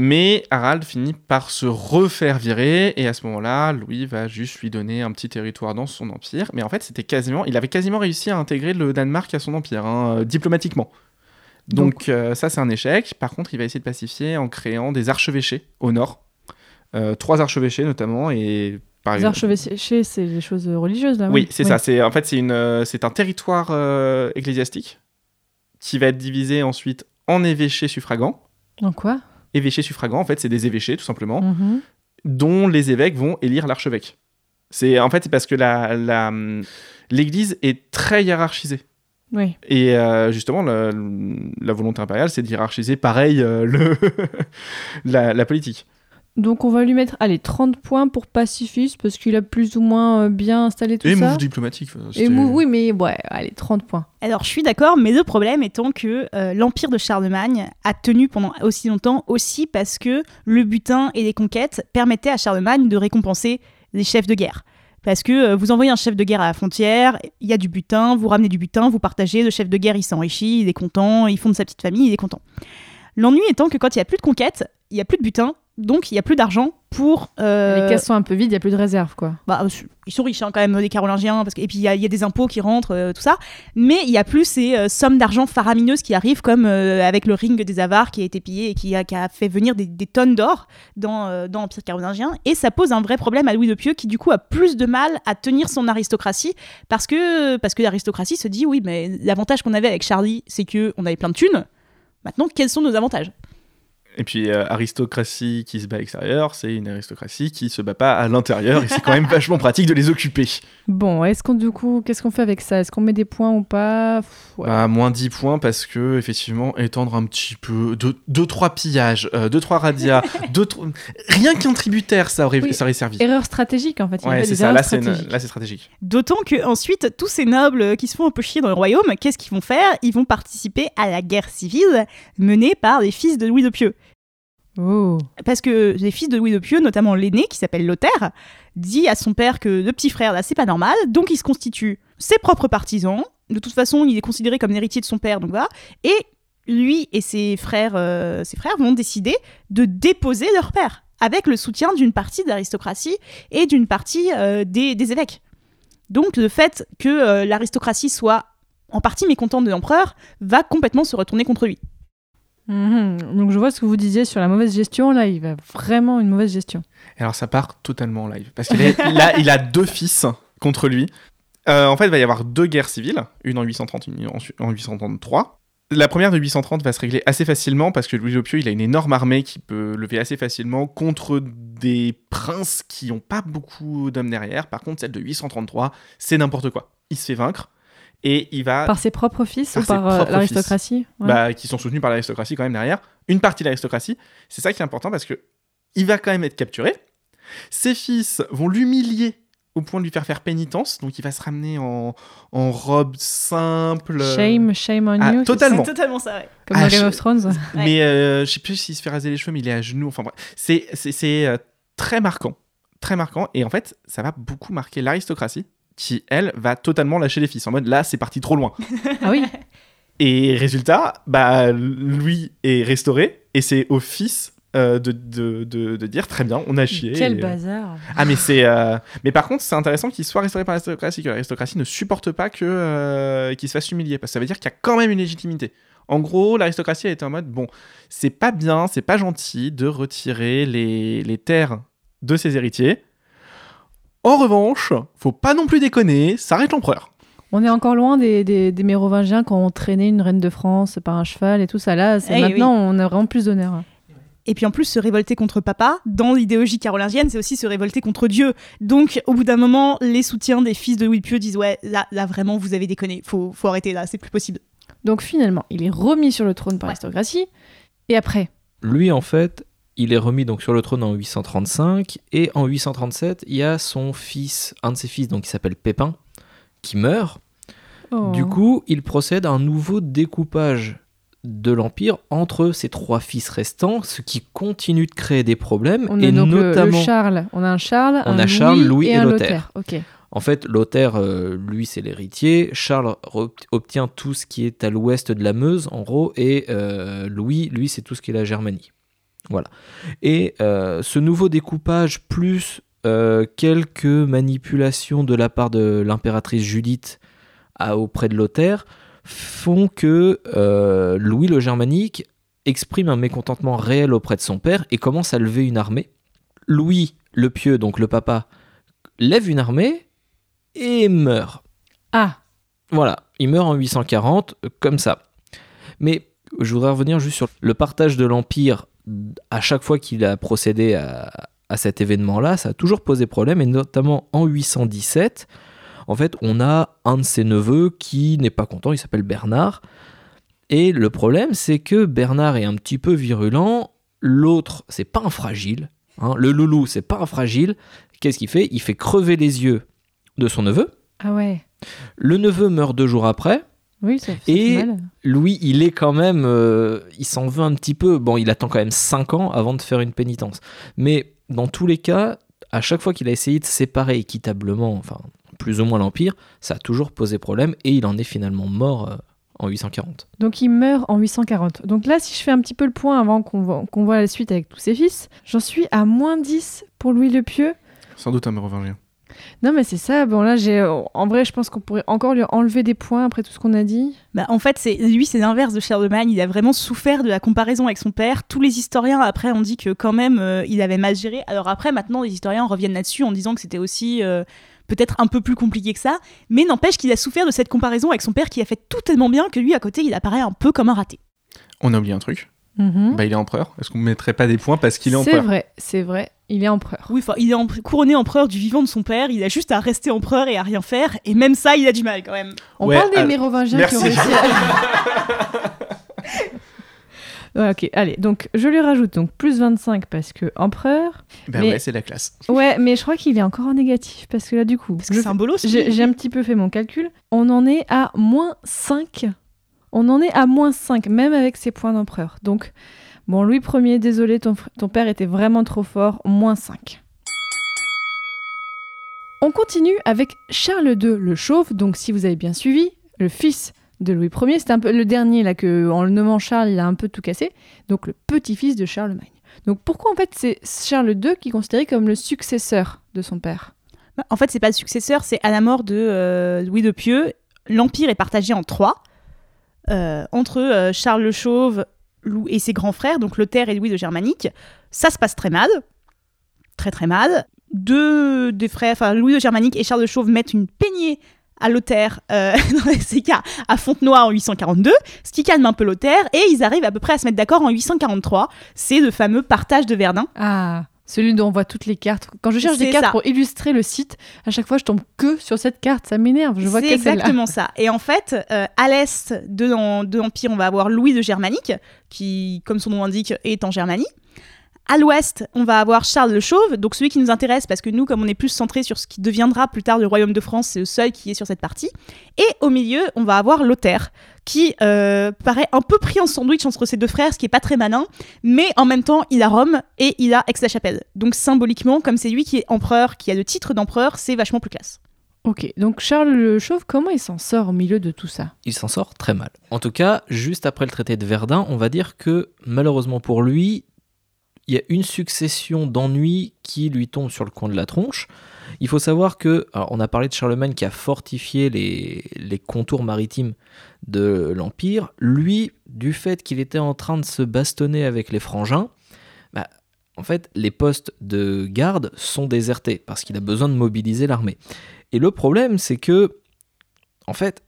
Mais Harald finit par se refaire virer, et à ce moment-là, Louis va juste lui donner un petit territoire dans son empire. Mais en fait, c'était quasiment, il avait quasiment réussi à intégrer le Danemark à son empire, hein, euh, diplomatiquement. Donc, euh, ça, c'est un échec. Par contre, il va essayer de pacifier en créant des archevêchés au nord. Euh, trois archevêchés notamment, et Les archevêchés, c'est des choses religieuses, là oui, c'est ça. C'est en fait c'est une euh, c'est un territoire euh, ecclésiastique qui va être divisé ensuite en évêchés suffragants. En quoi? Évêchés suffragants, en fait, c'est des évêchés tout simplement, Mhm. dont les évêques vont élire l'archevêque. C'est en fait c'est parce que la la l'Église est très hiérarchisée. Oui. Et euh, justement, la, la volonté impériale, c'est de hiérarchiser pareil euh, le la, la politique. Donc on va lui mettre, allez, 30 points pour pacifisme, parce qu'il a plus ou moins euh, bien installé tout Et ça. move diplomatique. Et oui, mais ouais, allez, 30 points. Alors, je suis d'accord, mais le problème étant que euh, l'empire de Charlemagne a tenu pendant aussi longtemps aussi parce que le butin et les conquêtes permettaient à Charlemagne de récompenser les chefs de guerre. Parce que euh, vous envoyez un chef de guerre à la frontière, il y a du butin, vous ramenez du butin, vous partagez, le chef de guerre il s'enrichit, il est content, il fonde sa petite famille, il est content. L'ennui étant que quand il n'y a plus de conquêtes, il n'y a plus de butin, donc il n'y a plus d'argent pour... euh, Les caisses sont un peu vides, il n'y a plus de réserve, quoi. bah, ils sont riches hein, quand même, les Carolingiens, parce que, et puis il y, a- il y a des impôts qui rentrent, euh, tout ça. Mais il y a plus ces euh, sommes d'argent faramineuses qui arrivent, comme avec le ring des Avars qui a été pillé et qui a, qui a fait venir des, des tonnes d'or dans, dans l'Empire carolingien. Et ça pose un vrai problème à Louis de Pieux, qui du coup a plus de mal à tenir son aristocratie, parce que, parce que l'aristocratie se dit, oui, mais l'avantage qu'on avait avec Charlie, c'est qu'on avait plein de thunes. Maintenant, quels sont nos avantages? Et puis, euh, aristocratie qui se bat à l'extérieur, c'est une aristocratie qui se bat pas à l'intérieur, et c'est quand même vachement pratique de les occuper. Bon, est-ce qu'on, du coup, qu'est-ce qu'on fait avec ça? Est-ce qu'on met des points ou pas? Pff, ouais. Bah, moins 10 points parce que, effectivement, étendre un petit peu, 2-3 pillages, 2-3 radias, deux, rien qu'un tributaire, ça aurait, Oui. ça aurait servi. Erreur stratégique, en fait. Il Ouais, c'est ça, erreurs là c'est, une- stratégiques. là c'est stratégique. D'autant que ensuite, tous ces nobles qui se font un peu chier dans le royaume, qu'est-ce qu'ils vont faire? Ils vont participer à la guerre civile menée par les fils de Louis de Pieux. Oh. Parce que les fils de Louis de Pieux, notamment l'aîné qui s'appelle Lothaire, dit à son père que le petit frère là c'est pas normal, donc il se constitue ses propres partisans. De toute façon, il est considéré comme l'héritier de son père, donc voilà. Et lui et ses frères, euh, ses frères vont décider de déposer leur père avec le soutien d'une partie de l'aristocratie et d'une partie euh, des, évêques. Donc le fait que euh, l'aristocratie soit en partie mécontente de l'empereur va complètement se retourner contre lui. Mhm. Donc je vois ce que vous disiez sur la mauvaise gestion. Là, il va vraiment une mauvaise gestion. Et alors ça part totalement en live. Parce qu'il là, il a deux fils contre lui. Euh, en fait, il va y avoir deux guerres civiles, une en 830, une en, en 833. La première de 830 va se régler assez facilement parce que Louis le Pieux, il a une énorme armée qui peut lever assez facilement contre des princes qui n'ont pas beaucoup d'hommes derrière. Par contre, celle de 833, c'est n'importe quoi. Il se fait vaincre et il va Par ses propres fils Par ou par euh, l'aristocratie Ouais. bah, qui sont soutenus par l'aristocratie quand même derrière, une partie de l'aristocratie. C'est ça qui est important parce que il va quand même être capturé. Ses fils vont l'humilier au point de lui faire faire pénitence, donc il va se ramener en, en robe simple. Shame, shame on Ah, you. c'est totalement. C'est totalement ça, ouais. Comme Ah, dans Game je- of Thrones. Mais euh, je sais plus s'il se fait raser les cheveux, mais il est à genoux. Enfin bref, c'est c'est- c'est, euh, très marquant, très marquant. Et en fait, ça va beaucoup marquer l'aristocratie, qui elle va totalement lâcher les fils en mode là, c'est parti trop loin. Ah oui. Et résultat, bah, lui est restauré et c'est au fils euh, de, de, de, de dire très bien, on a chié. Quel et- bazar. Ah, mais c'est. euh, Mais par contre, c'est intéressant qu'il soit restauré par l'aristocratie, que l'aristocratie ne supporte pas que euh, qu'il se fasse humilier, parce que ça veut dire qu'il y a quand même une légitimité. En gros, l'aristocratie a été en mode bon, c'est pas bien, c'est pas gentil de retirer les, les terres de ses héritiers. En revanche, faut pas non plus déconner, ça reste l'empereur. On est encore loin des, des, des Mérovingiens quand on traînait une reine de France par un cheval et tout ça. Là, c'est Eh maintenant, on a vraiment plus d'honneur. Et puis en plus, se révolter contre papa, dans l'idéologie carolingienne, c'est aussi se révolter contre Dieu. Donc au bout d'un moment, les soutiens des fils de Louis Pieux disent ouais, là, là vraiment, vous avez déconné, faut, faut arrêter là, c'est plus possible. Donc finalement, il est remis sur le trône par l'aristocratie. Et après? Lui, en fait, il est remis donc sur le trône en 835 et en 837, il y a son fils, un de ses fils, donc qui s'appelle Pépin, qui meurt. Oh. Du coup, il procède à un nouveau découpage de l'empire entre ses trois fils restants, ce qui continue de créer des problèmes on et le- le, notamment Charles. On a un Charles, On un a Charles, Louis et, et un Lothaire. Ok. En fait, Lothaire, euh, lui, c'est l'héritier. Charles obtient tout ce qui est à l'ouest de la Meuse, en gros, et euh, Louis, lui, c'est tout ce qui est la Germanie. Voilà. Et euh, ce nouveau découpage, plus euh, quelques manipulations de la part de l'impératrice Judith à- auprès de Lothaire, font que euh, Louis le Germanique exprime un mécontentement réel auprès de son père et commence à lever une armée. Louis le Pieux, donc le papa, lève une armée et meurt. Ah, Voilà, il meurt en 840, euh, comme ça. Mais je voudrais revenir juste sur le partage de l'Empire à chaque fois qu'il a procédé à, à cet événement-là, ça a toujours posé problème, et notamment en 817, en fait, on a un de ses neveux qui n'est pas content, il s'appelle Bernard. Et le problème, c'est que Bernard est un petit peu virulent, l'autre, c'est pas un fragile, hein, le loulou, c'est pas un fragile. Qu'est-ce qu'il fait? Il fait crever les yeux de son neveu. ah ouais. Le neveu meurt deux jours après. Oui, ça, ça Et- fait mal. Louis, il est quand même. euh, il s'en veut un petit peu. Bon, il attend quand même 5 ans avant de faire une pénitence. Mais dans tous les cas, à chaque fois qu'il a essayé de séparer équitablement, enfin, plus ou moins l'Empire, ça a toujours posé problème et il en est finalement mort euh, en 840. Donc il meurt en 840. Donc là, si je fais un petit peu le point avant qu'on voit, qu'on voit la suite avec tous ses fils, j'en suis à moins 10 pour Louis le Pieux. Sans doute un mérovingien. Non, mais c'est ça. Bon, là, j'ai. En vrai, je pense qu'on pourrait encore lui enlever des points après tout ce qu'on a dit. Bah, en fait, c'est lui, c'est l'inverse de Charlemagne. Il a vraiment souffert de la comparaison avec son père. Tous les historiens après ont dit que quand même euh, il avait mal géré. Alors après, maintenant, les historiens reviennent là-dessus en disant que c'était aussi euh, peut-être un peu plus compliqué que ça. Mais n'empêche qu'il a souffert de cette comparaison avec son père qui a fait tout tellement bien que lui à côté, il apparaît un peu comme un raté. On a oublié un truc. Mhm. Bah, il est empereur. Est-ce qu'on ne mettrait pas des points parce qu'il est C'est empereur? vrai, c'est vrai. Il est empereur. Oui, enfin, il est couronné empereur du vivant de son père. Il a juste à rester empereur et à rien faire. Et même ça, il a du mal quand même. On Ouais, parle des alors- Mérovingiens qui ont réussi à... Ouais, ok, allez, donc je lui rajoute donc plus 25 parce que empereur. Bah Mais- ouais, c'est la classe. Ouais, mais je crois qu'il est encore en négatif parce que là, du coup, Parce que je- c'est un bolos. j'ai un petit peu fait mon calcul. On en est à moins 5. On en est à moins 5, même avec ses points d'empereur. Donc, bon, Louis Ier, désolé, ton, père était vraiment trop fort, moins 5. On continue avec Charles II le Chauve, donc si vous avez bien suivi, le fils de Louis Ier, c'était un peu le dernier là que en le nommant Charles, il a un peu tout cassé, donc le petit-fils de Charlemagne. Donc pourquoi en fait c'est Charles II qui est considéré comme le successeur de son père? Bah, En fait, c'est pas le successeur, c'est à la mort de euh, Louis de Pieux, l'empire est partagé en trois euh, entre euh, Charles le Chauve et ses grands frères, donc Lothaire et Louis de Germanique. Ça se passe très mal, très très mal. Deux des frères, enfin Louis de Germanique et Charles le Chauve mettent une peignée à Lothaire euh, dans ces cas à Fontenoy en 842, ce qui calme un peu Lothaire, et ils arrivent à peu près à se mettre d'accord en 843. C'est le fameux partage de Verdun. Ah, celui dont on voit toutes les cartes. Quand je cherche des cartes ça. pour illustrer le site, à chaque fois je tombe que sur cette carte, ça m'énerve. Je vois C'est exactement ça. Et en fait, euh, à l'est de, de l'Empire, on va avoir Louis de Germanique, qui, comme son nom l'indique, est en Germanie. À l'ouest, on va avoir Charles le Chauve, donc celui qui nous intéresse, parce que nous, comme on est plus centré sur ce qui deviendra plus tard le Royaume de France, c'est le seul qui est sur cette partie. Et au milieu, on va avoir Lothaire, qui euh, paraît un peu pris en sandwich entre ses deux frères, ce qui est pas très malin, mais en même temps, il a Rome et il a Aix-la-Chapelle. Donc symboliquement, comme c'est lui qui est empereur, qui a le titre d'empereur, c'est vachement plus classe. Ok, donc Charles le Chauve, comment il s'en sort au milieu de tout ça? Il s'en sort très mal. En tout cas, juste après le traité de Verdun, on va dire que malheureusement pour lui, il y a une succession d'ennuis qui lui tombent sur le coin de la tronche. Il faut savoir que, alors on a parlé de Charlemagne qui a fortifié les, les contours maritimes de l'Empire. Lui, du fait qu'il était en train de se bastonner avec les frangins, bah, en fait, les postes de garde sont désertés parce qu'il a besoin de mobiliser l'armée. Et le problème, c'est que, en fait,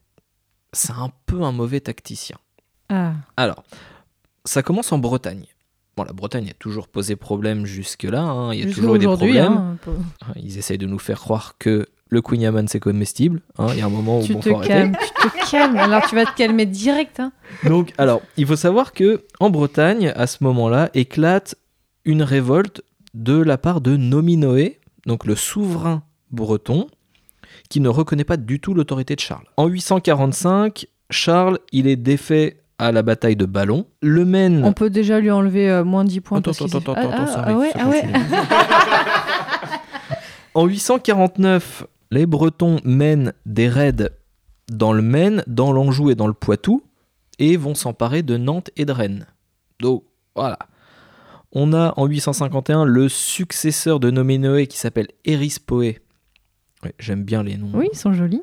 c'est un peu un mauvais tacticien. Ah, Alors, ça commence en Bretagne. Bon, la Bretagne a toujours posé problème jusque-là, hein, il y a toujours eu des problèmes. hein, pour- Ils essayent de nous faire croire que le Queen Yaman c'est comestible. hein, Il y a un moment où Tu bon, te faut calmes, tu te calmes. Alors tu vas te calmer direct. hein. Donc, alors, il faut savoir que en Bretagne, à ce moment-là, éclate une révolte de la part de Nominoé, donc le souverain breton, qui ne reconnaît pas du tout l'autorité de Charles. En 845, Charles, il est défait à la bataille de Ballon. Le Maine. On peut déjà lui enlever euh, moins 10 points. Attends, parce attends, attends, Ah, attends, ah, ça ah arrive, ouais, ça ah ouais. En 849, les Bretons mènent des raids dans le Maine, dans l'Anjou et dans le Poitou, et vont s'emparer de Nantes et de Rennes. Donc voilà. On a en 851 le successeur de Nominoé qui s'appelle Erispoé. Ouais, J'aime bien les noms. Oui, ils sont jolis.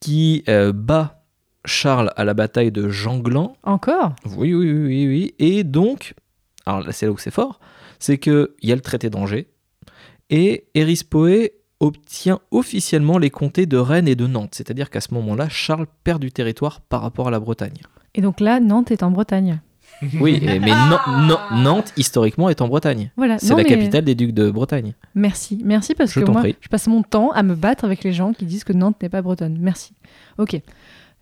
Qui euh, bat Charles à la bataille de Janglan. Encore? Oui, oui, oui, oui, oui. Et donc, alors là, c'est là où c'est fort, c'est qu'il y a le traité d'Angers, et Erispoé obtient officiellement les comtés de Rennes et de Nantes. C'est-à-dire qu'à ce moment-là, Charles perd du territoire par rapport à la Bretagne. Et donc là, Nantes est en Bretagne. Oui, mais Nan- Nan- Nantes, historiquement, est en Bretagne. Voilà. C'est la mais- capitale des ducs de Bretagne. Merci, merci parce Je que moi, prie. je passe mon temps à me battre avec les gens qui disent que Nantes n'est pas bretonne. Merci. Ok.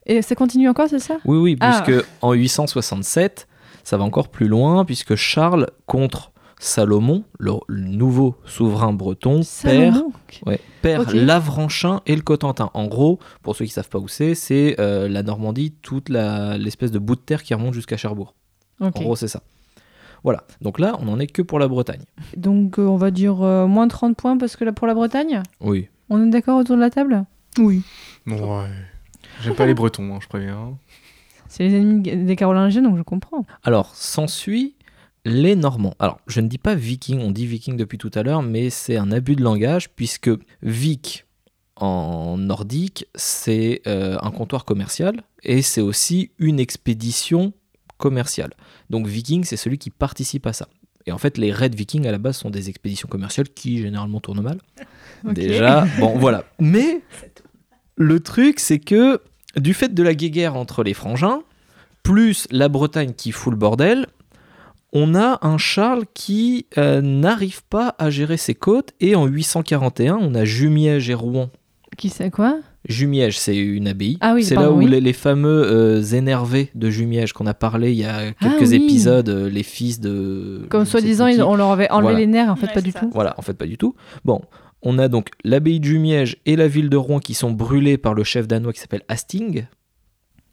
Et ça continue encore, c'est ça? Oui, oui, Ah. puisque en 867, ça va encore plus loin, puisque Charles, contre Salomon, le, le nouveau souverain breton, perd. Ouais, perd l'Avranchin et le Cotentin. En gros, pour ceux qui savent pas où c'est, c'est euh, la Normandie, toute l'espèce de bout de terre qui remonte jusqu'à Cherbourg. En gros, c'est ça. Voilà. Donc là, on en est que pour la Bretagne. Donc euh, on va dire euh, moins 30 points parce que là pour la Bretagne? Oui. On est d'accord autour de la table? Oui. Ouais. J'aime pas les Bretons, hein, je préviens. C'est les ennemis des Carolingiens donc je comprends. Alors, s'ensuit les Normands. Alors, je ne dis pas viking, on dit viking depuis tout à l'heure, mais c'est un abus de langage puisque Vic en nordique, c'est euh, un comptoir commercial et c'est aussi une expédition commerciale. Donc, viking, c'est celui qui participe à ça. Et en fait, les raids vikings à la base sont des expéditions commerciales qui généralement tournent mal. Déjà, bon, voilà. Mais le truc, c'est que du fait de la guéguerre entre les frangins, plus la Bretagne qui fout le bordel, on a un Charles qui euh, n'arrive pas à gérer ses côtes. Et en 841, on a Jumièges et Rouen. Qui c'est quoi? Jumièges, c'est une abbaye. Ah oui, c'est là où oui. les, les fameux euh, énervés de Jumièges qu'on a parlé il y a quelques Ah oui. épisodes, euh, les fils de. Comme soi-disant on leur avait enlevé Voilà. les nerfs en fait Ouais, pas du ça. tout. Voilà, en fait, pas du tout. Bon, on a donc l'abbaye de Jumièges et la ville de Rouen qui sont brûlées par le chef danois qui s'appelle Hasting.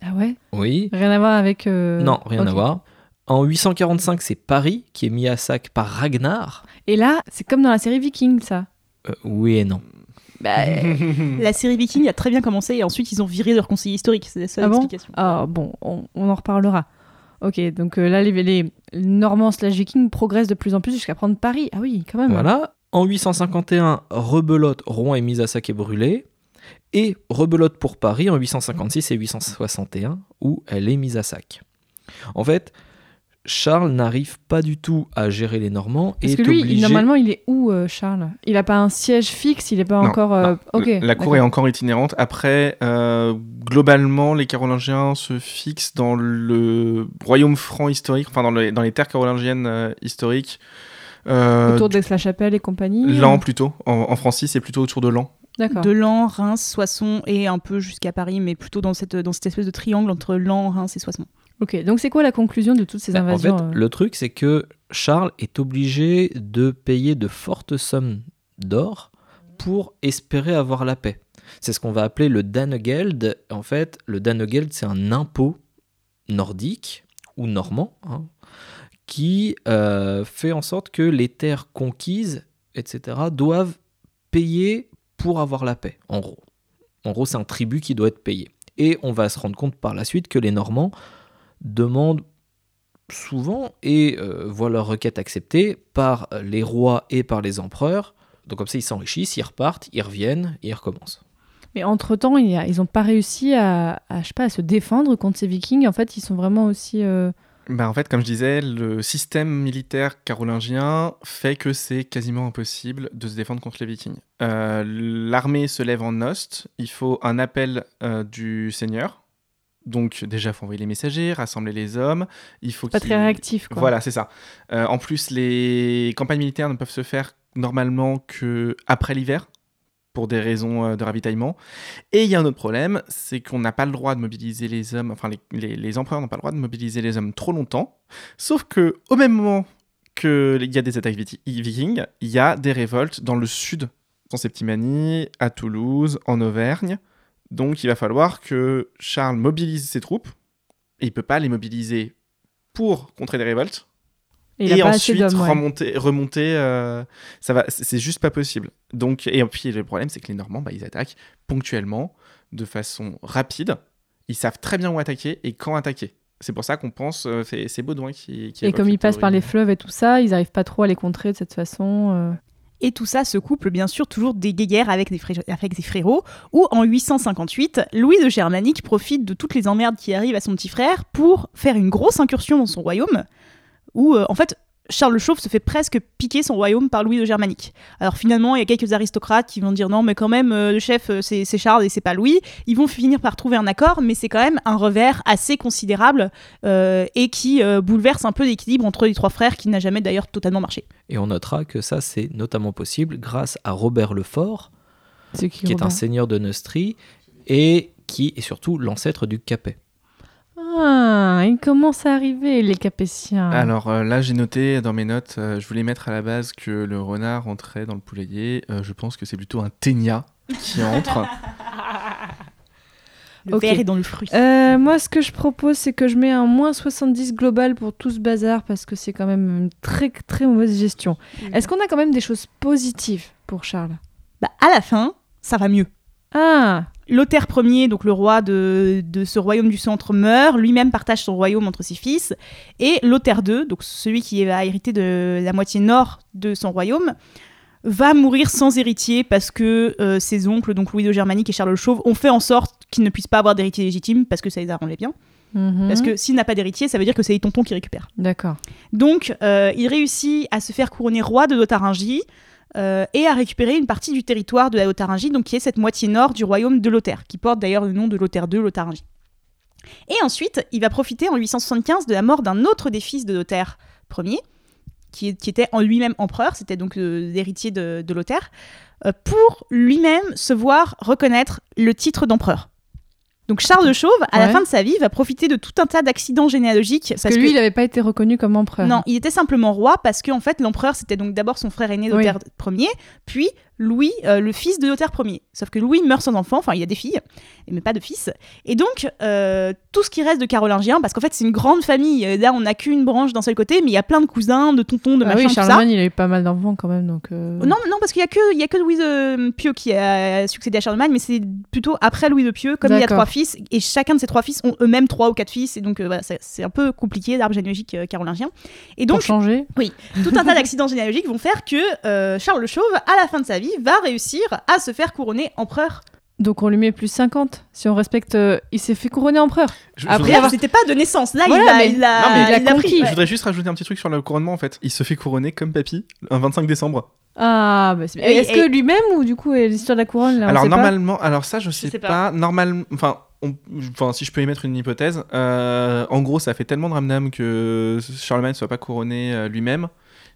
Ah ouais? Oui. Rien à voir avec. euh, Non, rien à voir. En 845, c'est Paris qui est mis à sac par Ragnar. Et là, c'est comme dans la série Viking ça. Euh, oui et non. Bah, La série Viking a très bien commencé et ensuite ils ont viré leur conseiller historique. C'est la seule Ah bon? explication. Ah bon, on, on en reparlera. Ok, donc euh, là, les, les Normands slash Vikings progressent de plus en plus jusqu'à prendre Paris. Ah oui, quand même. Voilà. En 851, rebelote, Rouen est mise à sac et brûlée. Et rebelote pour Paris en 856 et 861, où elle est mise à sac. En fait, Charles n'arrive pas du tout à gérer les Normands et Parce que est lui, obligé... normalement, il est où, euh, Charles? Il a pas un siège fixe, il est pas Non, encore. euh. La cour est encore itinérante. Après, euh, globalement, les Carolingiens se fixent dans le royaume franc historique, enfin dans, le- dans les terres carolingiennes euh, historiques. Euh, Autour d'Aix-la-Chapelle et compagnie. Lan euh, plutôt. En, en Francie, c'est plutôt autour de Lan. D'accord. De Lan, Reims, Soissons et un peu jusqu'à Paris, mais plutôt dans cette, dans cette espèce de triangle entre Lan, Reims et Soissons. Ok, donc c'est quoi la conclusion de toutes ces Bah, en fait, invasions euh le truc, c'est que Charles est obligé de payer de fortes sommes d'or pour espérer avoir la paix. C'est ce qu'on va appeler le Danegeld. En fait, le Danegeld, c'est un impôt nordique ou normand hein, qui euh, fait en sorte que les terres conquises, etc., doivent payer pour avoir la paix, en gros. En gros, c'est un tribut qui doit être payé. Et on va se rendre compte par la suite que les Normands demandent souvent et euh, voient leur requête acceptée par les rois et par les empereurs. Donc comme ça, ils s'enrichissent, ils repartent, ils reviennent ils recommencent. Mais entre-temps, ils n'ont pas réussi à, je sais pas, à se défendre contre ces Vikings. En fait, ils sont vraiment aussi. euh, Bah, en fait, comme je disais, le système militaire carolingien fait que c'est quasiment impossible de se défendre contre les Vikings. Euh, L'armée se lève en Nost, il faut un appel euh, du seigneur Donc déjà, il faut envoyer les messagers, rassembler les hommes. Il faut Pas très réactif, quoi. Voilà, c'est ça. Euh, en plus, les campagnes militaires ne peuvent se faire normalement que après l'hiver, pour des raisons euh, de ravitaillement. Et il y a un autre problème, c'est qu'on n'a pas le droit de mobiliser les hommes, enfin les, empereurs n'ont pas le droit de mobiliser les hommes trop longtemps. Sauf que au même moment qu'il y a des attaques vikings, il y a des révoltes dans le sud, dans Septimanie, à Toulouse, en Auvergne. Donc il va falloir que Charles mobilise ses troupes, et il peut pas les mobiliser pour contrer les révoltes, Et, il a pas ensuite ouais. remonter, remonter euh, ça va, c'est juste pas possible. Donc, et puis le problème, c'est que les Normands, bah, ils attaquent ponctuellement, de façon rapide. Ils savent très bien où attaquer et quand attaquer. C'est pour ça qu'on pense, euh, c'est Baudouin qui. qui Et comme ils passent par les fleuves et tout ça, ils arrivent pas trop à les contrer de cette façon. euh. Et tout ça se couple bien sûr toujours des guerres avec des, avec des frérots, où en 858, Louis de Germanique profite de toutes les emmerdes qui arrivent à son petit frère pour faire une grosse incursion dans son royaume, où euh, en fait Charles le Chauve se fait presque piquer son royaume par Louis de Germanique. Alors finalement, il y a quelques aristocrates qui vont dire non, mais quand même, euh, le chef, euh, c'est Charles et c'est pas Louis. Ils vont finir par trouver un accord, mais c'est quand même un revers assez considérable euh, et qui euh, bouleverse un peu l'équilibre entre les trois frères, qui n'a jamais d'ailleurs totalement marché. Et on notera que ça, c'est notamment possible grâce à Robert le Fort, qui, qui est un seigneur de Neustrie et qui est surtout l'ancêtre du Capet. Ah, ils commencent à arriver, les Capétiens. Alors euh, là, j'ai noté dans mes notes, euh, je voulais mettre à la base que le renard entrait dans le poulailler. Euh, je pense que c'est plutôt un ténia qui entre. Le Ok. verre est dans le fruit. Euh, moi, ce que je propose, c'est que je mets un moins 70 global pour tout ce bazar parce que c'est quand même une très très mauvaise gestion. Est-ce qu'on a quand même des choses positives pour Charles? Bah, à la fin, ça va mieux. Ah, Lothaire Ier, donc le roi de, de ce royaume du centre, meurt, lui-même partage son royaume entre ses fils, et Lothaire II, donc celui qui va hériter de la moitié nord de son royaume, va mourir sans héritier parce que euh, ses oncles, donc Louis de Germanique et Charles le Chauve, ont fait en sorte qu'il ne puisse pas avoir d'héritier légitime parce que ça les arrangeait bien. mhm. Parce que s'il n'a pas d'héritier, ça veut dire que c'est les tontons qui récupèrent. D'accord. Donc, euh, il réussit à se faire couronner roi de Lotharingie euh, et à récupérer une partie du territoire de la Lotharingie, donc qui est cette moitié nord du royaume de Lothaire, qui porte d'ailleurs le nom de Lothaire II, Lotharingie. Et ensuite, il va profiter en 875 de la mort d'un autre des fils de Lothaire Ier, qui, qui était en lui-même empereur, c'était donc euh, l'héritier de, de Lothaire, euh, pour lui-même se voir reconnaître le titre d'empereur. Donc Charles le Chauve, à la fin de sa vie, va profiter de tout un tas d'accidents généalogiques. Parce, que lui, il n'avait pas été reconnu comme empereur. Non, il était simplement roi parce que en fait l'empereur c'était donc d'abord son frère aîné Oui. Lothaire Ier, puis Louis, euh, le fils de Lothaire Ier. Sauf que Louis meurt sans enfant, enfin il a des filles, mais pas de fils. Et donc euh, tout ce qui reste de Carolingien, parce qu'en fait c'est une grande famille. euh, Là on n'a qu'une branche d'un seul côté, mais il y a plein de cousins, de tontons, de Ah machin, oui. Charlemagne, il a eu pas mal d'enfants quand même, donc. euh, Non, non, parce qu'il y a que, y a que Louis de Pieux qui a succédé à Charlemagne, mais c'est plutôt après Louis de Pieux, comme il y a trois fils, et chacun de ces trois fils ont eux-mêmes trois ou quatre fils, et donc voilà, c'est un peu compliqué l'arbre généalogique carolingien. Et Pour donc, changer. tout un tas d'accidents généalogiques vont faire que Charles le Chauve, à la fin de sa vie, va réussir à se faire couronner empereur. Donc on lui met plus 50. Si on respecte. euh, il s'est fait couronner empereur. Je, je Après voudrais, C'était pas de naissance, là Voilà, il a, mais- il a, Non, mais il a il a conquis. pris. je ouais. voudrais juste rajouter un petit truc sur le couronnement en fait. Il se fait couronner comme papy un 25 décembre. Ah, bah c'est bien. Et- Est-ce et- que lui-même ou du coup euh, l'histoire de la couronne là, on alors sait pas normalement, alors ça je sais, sais pas. pas. Normalement, enfin, on- enfin si je peux émettre une hypothèse, euh, en gros ça fait tellement de ramdam que Charlemagne soit pas couronné euh, lui-même,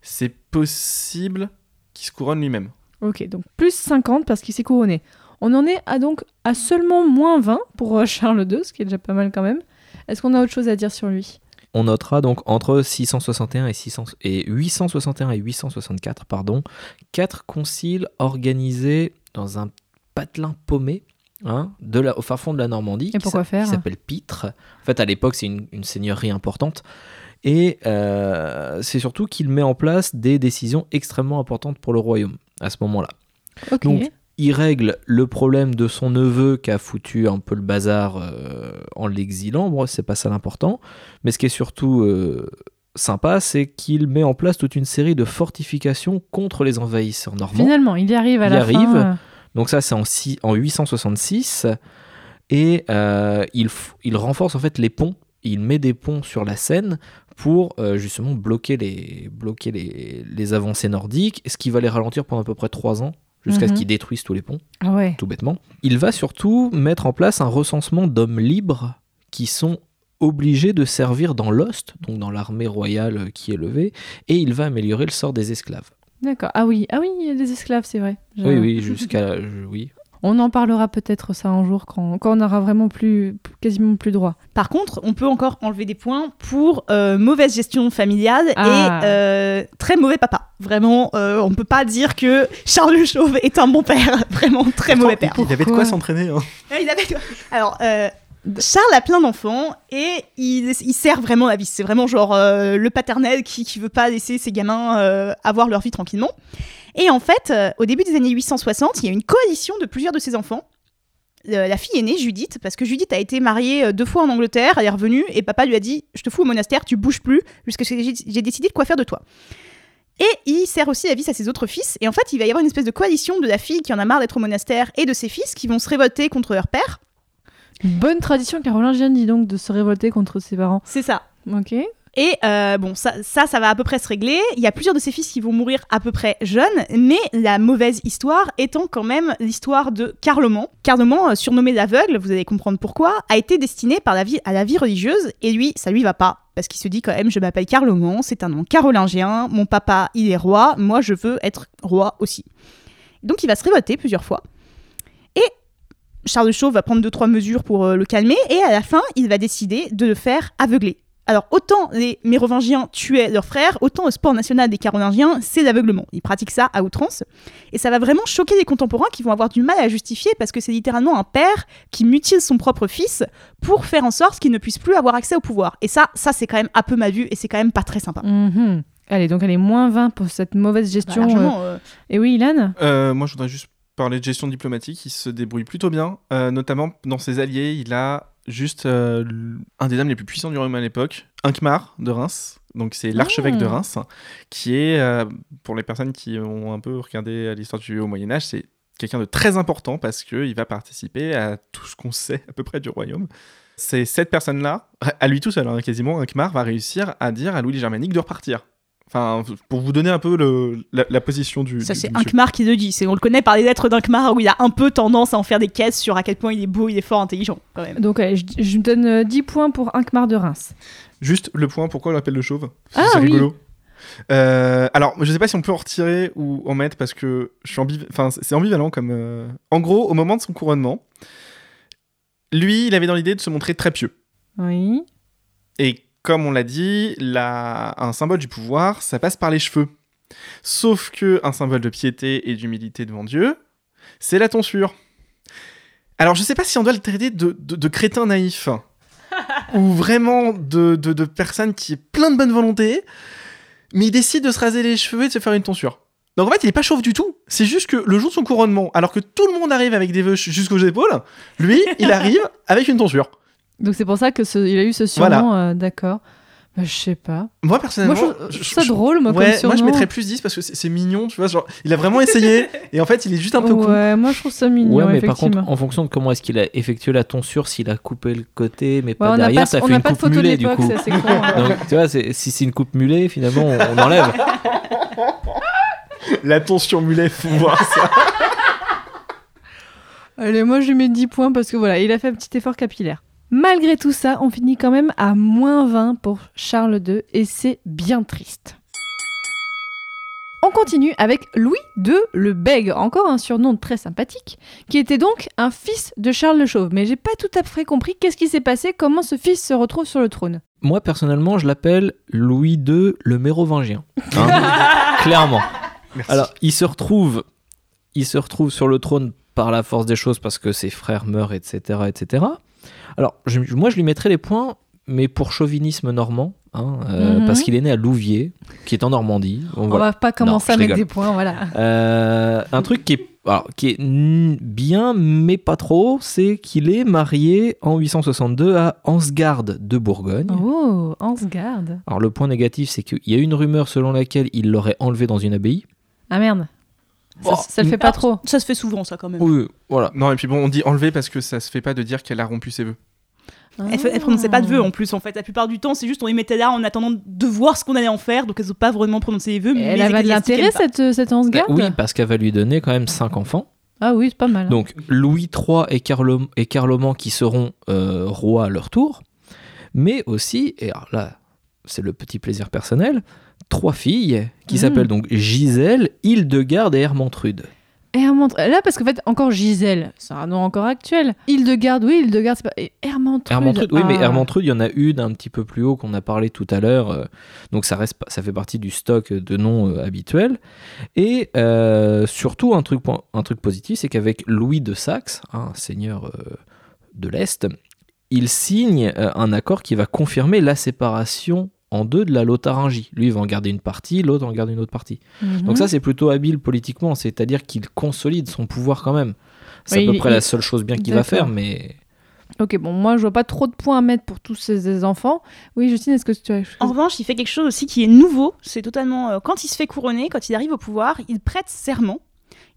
c'est possible qu'il se couronne lui-même. Ok, donc plus 50 parce qu'il s'est couronné. On en est à donc à seulement moins 20 pour euh, Charles II, ce qui est déjà pas mal quand même. Est-ce qu'on a autre chose à dire sur lui? On notera donc entre 661 et, 600 et 861 et 864, pardon, quatre conciles organisés dans un patelin paumé hein, de la, au fin fond de la Normandie. Et qui s'appelle Pitre. En fait, à l'époque, c'est une, une seigneurie importante. Et euh, c'est surtout qu'il met en place des décisions extrêmement importantes pour le royaume à ce moment-là. Donc, il règle le problème de son neveu qui a foutu un peu le bazar euh, en l'exilant. Bon, c'est pas ça l'important. Mais ce qui est surtout euh, sympa, c'est qu'il met en place toute une série de fortifications contre les envahisseurs normands. Finalement, il y arrive à Il la arrive. fin. euh, Donc ça, c'est en, en 866. Et il, f- il renforce en fait les ponts. Il met des ponts sur la Seine pour euh, justement bloquer, les, bloquer les, les avancées nordiques, ce qui va les ralentir pendant à peu près trois ans, jusqu'à Mhm. ce qu'ils détruisent tous les ponts Ah ouais. tout bêtement. Il va surtout mettre en place un recensement d'hommes libres qui sont obligés de servir dans l'Ost, donc dans l'armée royale qui est levée, et il va améliorer le sort des esclaves. D'accord. Ah oui, ah oui, il y a des esclaves, c'est vrai. Oui, oui, jusqu'à... oui. On en parlera peut-être ça un jour quand, quand on aura vraiment plus, quasiment plus droit. Par contre, on peut encore enlever des points pour euh, mauvaise gestion familiale Ah. et euh, très mauvais papa. Vraiment, euh, on peut pas dire que Charles le Chauve est un bon père. Vraiment très mauvais père. Il avait de quoi s'entraîner. hein. Ah, il avait- Alors, euh, Charles a plein d'enfants et il, sert vraiment la vie. C'est vraiment genre euh, le paternel qui, qui veut pas laisser ses gamins euh, avoir leur vie tranquillement. Et en fait, euh, au début des années 860, il y a une coalition de plusieurs de ses enfants. La fille aînée, Judith, parce que Judith a été mariée deux fois en Angleterre, elle est revenue et papa lui a dit Je te fous au monastère, tu bouges plus, jusqu'à ce que j'ai j'ai décidé de quoi faire de toi. Et il sert aussi la vis à ses autres fils. Et en fait, il va y avoir une espèce de coalition de la fille qui en a marre d'être au monastère et de ses fils qui vont se révolter contre leur père. Bonne tradition carolingienne, dis donc, de se révolter contre ses parents. C'est ça. Ok. Et euh, bon, ça, ça, ça va à peu près se régler. Il y a plusieurs de ses fils qui vont mourir à peu près jeunes, mais la mauvaise histoire étant quand même l'histoire de Carloman. Carloman, euh, surnommé l'aveugle, vous allez comprendre pourquoi, a été destiné par la vie, à la vie religieuse, et lui, ça lui va pas. Parce qu'il se dit quand même, je m'appelle Carloman, c'est un nom carolingien, mon papa, il est roi, moi, je veux être roi aussi. Donc il va se révolter plusieurs fois. Charles de Chauve va prendre deux, trois mesures pour euh, le calmer, et à la fin, il va décider de le faire aveugler. Alors, autant les Mérovingiens tuaient leurs frères, autant le sport national des Carolingiens, c'est l'aveuglement. Ils pratiquent ça à outrance. Et ça va vraiment choquer les contemporains qui vont avoir du mal à justifier parce que c'est littéralement un père qui mutile son propre fils pour faire en sorte qu'il ne puisse plus avoir accès au pouvoir. Et ça, ça c'est quand même un peu mal vu et c'est quand même pas très sympa. Mhm. Allez, donc elle est moins 20 pour cette mauvaise Bah, gestion. largement, euh. euh, Et oui, Ilan? Euh, moi, je voudrais juste parler de gestion diplomatique. Il se débrouille plutôt bien, euh, notamment dans ses alliés. Il a juste euh, un des hommes les plus puissants du royaume à l'époque, Inkmar de Reims. Donc c'est l'archevêque de Ah. Reims, qui est, euh, pour les personnes qui ont un peu regardé l'histoire du Haut Moyen Âge, c'est quelqu'un de très important parce qu'il va participer à tout ce qu'on sait à peu près du royaume. C'est cette personne-là, à lui tout seul, hein, quasiment, Inkmar va réussir à dire à Louis le Germanique de repartir. Enfin, pour vous donner un peu le- la, la position du. ça c'est. Inkmar qui le dit. C'est- On le connaît par les lettres d'Inkmar où il a un peu tendance à en faire des caisses sur à quel point il est beau, il est fort, intelligent quand même. Donc allez, je, je donne euh, 10 points pour Inkmar de Reims. Juste le point, pourquoi on l'appelle le chauve? Ah, C'est oui. rigolo. Euh, alors, je sais pas si on peut en retirer ou en mettre parce que je suis ambiv- enfin, c'est ambivalent comme. euh, En gros, au moment de son couronnement, lui, il avait dans l'idée de se montrer très pieux. Oui. Et comme on l'a dit, la... un symbole du pouvoir, ça passe par les cheveux. Sauf que un symbole de piété et d'humilité devant Dieu, c'est la tonsure. Alors, je sais pas si on doit le traiter de, de, de crétin naïf ou vraiment de, de, de personne qui est plein de bonne volonté, mais il décide de se raser les cheveux et de se faire une tonsure. Donc en fait, il est pas chauve du tout. C'est juste que le jour de son couronnement, alors que tout le monde arrive avec des vœux jusqu'aux épaules, lui, il arrive avec une tonsure. Donc c'est pour ça que ce- il a eu ce surnom, euh, d'accord. Bah, je sais pas. Moi, Moi, personnellement, je trouve je ça drôle, moi, ouais, comme surnom. moi je mettrais plus 10 parce que c'est mignon, tu vois, genre il a vraiment essayé et en fait il est juste un peu con. Ouais, moi je trouve ça mignon, Ouais, mais par contre, en fonction de comment est-ce qu'il a effectué la tonsure, s'il a coupé le côté, mais Ouais, pas derrière, pas, ça on fait une coupe mulet du coup. hein. Donc, tu vois, si c'est une coupe mulet, finalement, on, on enlève. La tension mulet, faut voir ça. Allez, moi je lui mets 10 points parce que voilà, il a fait un petit effort capillaire. Malgré tout ça, on finit quand même à moins 20 pour Charles II et c'est bien triste. On continue avec Louis II le Bègue, encore un surnom très sympathique, qui était donc un fils de Charles le Chauve. Mais j'ai pas tout à fait compris qu'est-ce qui s'est passé, comment ce fils se retrouve sur le trône. Moi, personnellement, je l'appelle Louis II le mérovingien. Hein Clairement. Merci. Alors, il se retrouve, il se retrouve sur le trône par la force des choses parce que ses frères meurent, etc., etc. Alors, je- moi, je lui mettrais les points, mais pour chauvinisme normand, hein, euh, Mhm. parce qu'il est né à Louviers, qui est en Normandie. On voilà. va pas commencer Non, à mettre rigole. des points, voilà. Euh, un truc qui est, alors, qui est bien, mais pas trop, c'est qu'il est marié en 862 à Ansgarde de Bourgogne. Oh, Ansgard. Alors le point négatif, c'est qu'il y a une rumeur selon laquelle il l'aurait enlevé dans une abbaye. Ah merde. Ça, Bon, ça le fait pas trop. Ça se fait souvent ça quand même. Oui, voilà. Non, et puis bon, on dit enlever parce que ça se fait pas de dire qu'elle a rompu ses vœux. Elle, elle prononçait pas de vœux en plus en fait. La plupart du temps, c'est juste on les mettait là en attendant de voir ce qu'on allait en faire. Donc elles ont pas vraiment prononcé les vœux. mais Elle avait de l'intérêt cette, cette Ansgard Bah oui, parce qu'elle va lui donner quand même cinq enfants. Ah oui, c'est pas mal. hein. Donc Louis III et, Carlom- et Carloman qui seront euh, rois à leur tour, mais aussi, et alors là c'est le petit plaisir personnel, trois filles qui Mhm. s'appellent donc Gisèle, Hildegarde et Hermantrude. Hermantrude. Là, parce qu'en fait, encore Gisèle, c'est un nom encore actuel. Hildegarde, oui, Hildegarde, c'est pas. Et Hermantrude. Hermantrude, oui, mais ah. Hermantrude, il y en a une un petit peu plus haut qu'on a parlé tout à l'heure, euh, donc ça, reste, ça fait partie du stock de noms euh, habituels. Et euh, surtout, un truc, un truc positif, c'est qu'avec Louis de Saxe, un seigneur euh, de l'Est, il signe un accord qui va confirmer la séparation en deux de la Lotharingie. Lui, il va en garder une partie, l'autre en garde une autre partie. Mhm. Donc ça, c'est plutôt habile politiquement, c'est-à-dire qu'il consolide son pouvoir quand même. C'est Oui, à peu près il- la seule chose bien qu'il va faire, mais... Ok, bon, moi, je vois pas trop de points à mettre pour tous ces ces enfants. Oui, Justine, est-ce que tu as. En revanche, il fait quelque chose aussi qui est nouveau. C'est totalement. euh, quand il se fait couronner, quand il arrive au pouvoir, il prête serment.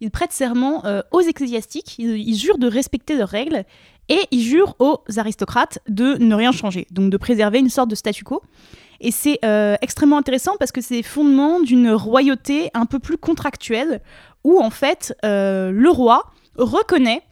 Il prête serment euh, aux ecclésiastiques. Il, il jure de respecter leurs règles. Et il jure aux aristocrates de ne rien changer. Donc de préserver une sorte de statu quo. Et c'est euh, extrêmement intéressant parce que c'est les fondements d'une royauté un peu plus contractuelle où en fait euh, le roi reconnaît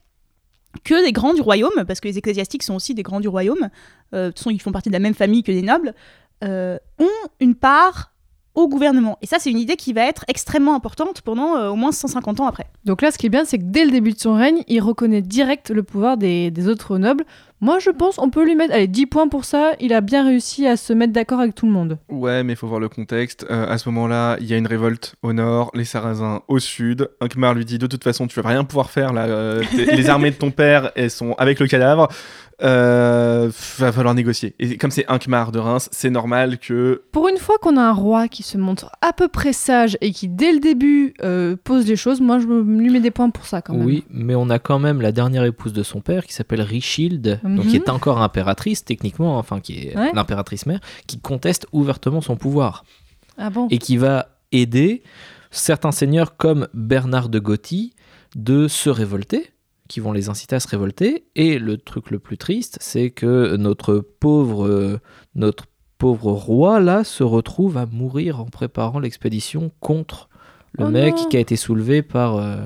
que les grands du royaume, parce que les ecclésiastiques sont aussi des grands du royaume, euh, ils font partie de la même famille que les nobles, ont une part au gouvernement. Et ça, c'est une idée qui va être extrêmement importante pendant au moins 150 ans après. Donc là, ce qui est bien, c'est que dès le début de son règne, il reconnaît direct le pouvoir des autres nobles. Moi, je pense on peut lui mettre allez, 10 points pour ça. Il a bien réussi à se mettre d'accord avec tout le monde. Ouais, mais il faut voir le contexte. Euh, à ce moment-là, il y a une révolte au nord, les Sarrasins au sud. Ankmar lui dit de toute façon, tu vas rien pouvoir faire là. euh, les armées de ton père, elles sont avec le cadavre. Euh, va falloir négocier. Et comme c'est Ankmar de Reims, c'est normal que Pour une fois qu'on a un roi qui se montre à peu près sage et qui, dès le début, euh, pose les choses, moi, je me- lui mets des points pour ça quand même. Oui, mais on a quand même la dernière épouse de son père qui s'appelle Donc Mhm. qui est encore impératrice techniquement, enfin qui est Ouais. l'impératrice mère, qui conteste ouvertement son pouvoir Ah bon? Et qui va aider certains seigneurs comme Bernard de Gothi de se révolter, qui vont les inciter à se révolter. Et le truc le plus triste, c'est que notre pauvre, euh, notre pauvre roi là se retrouve à mourir en préparant l'expédition contre le Oh mec non. qui a été soulevé par, euh,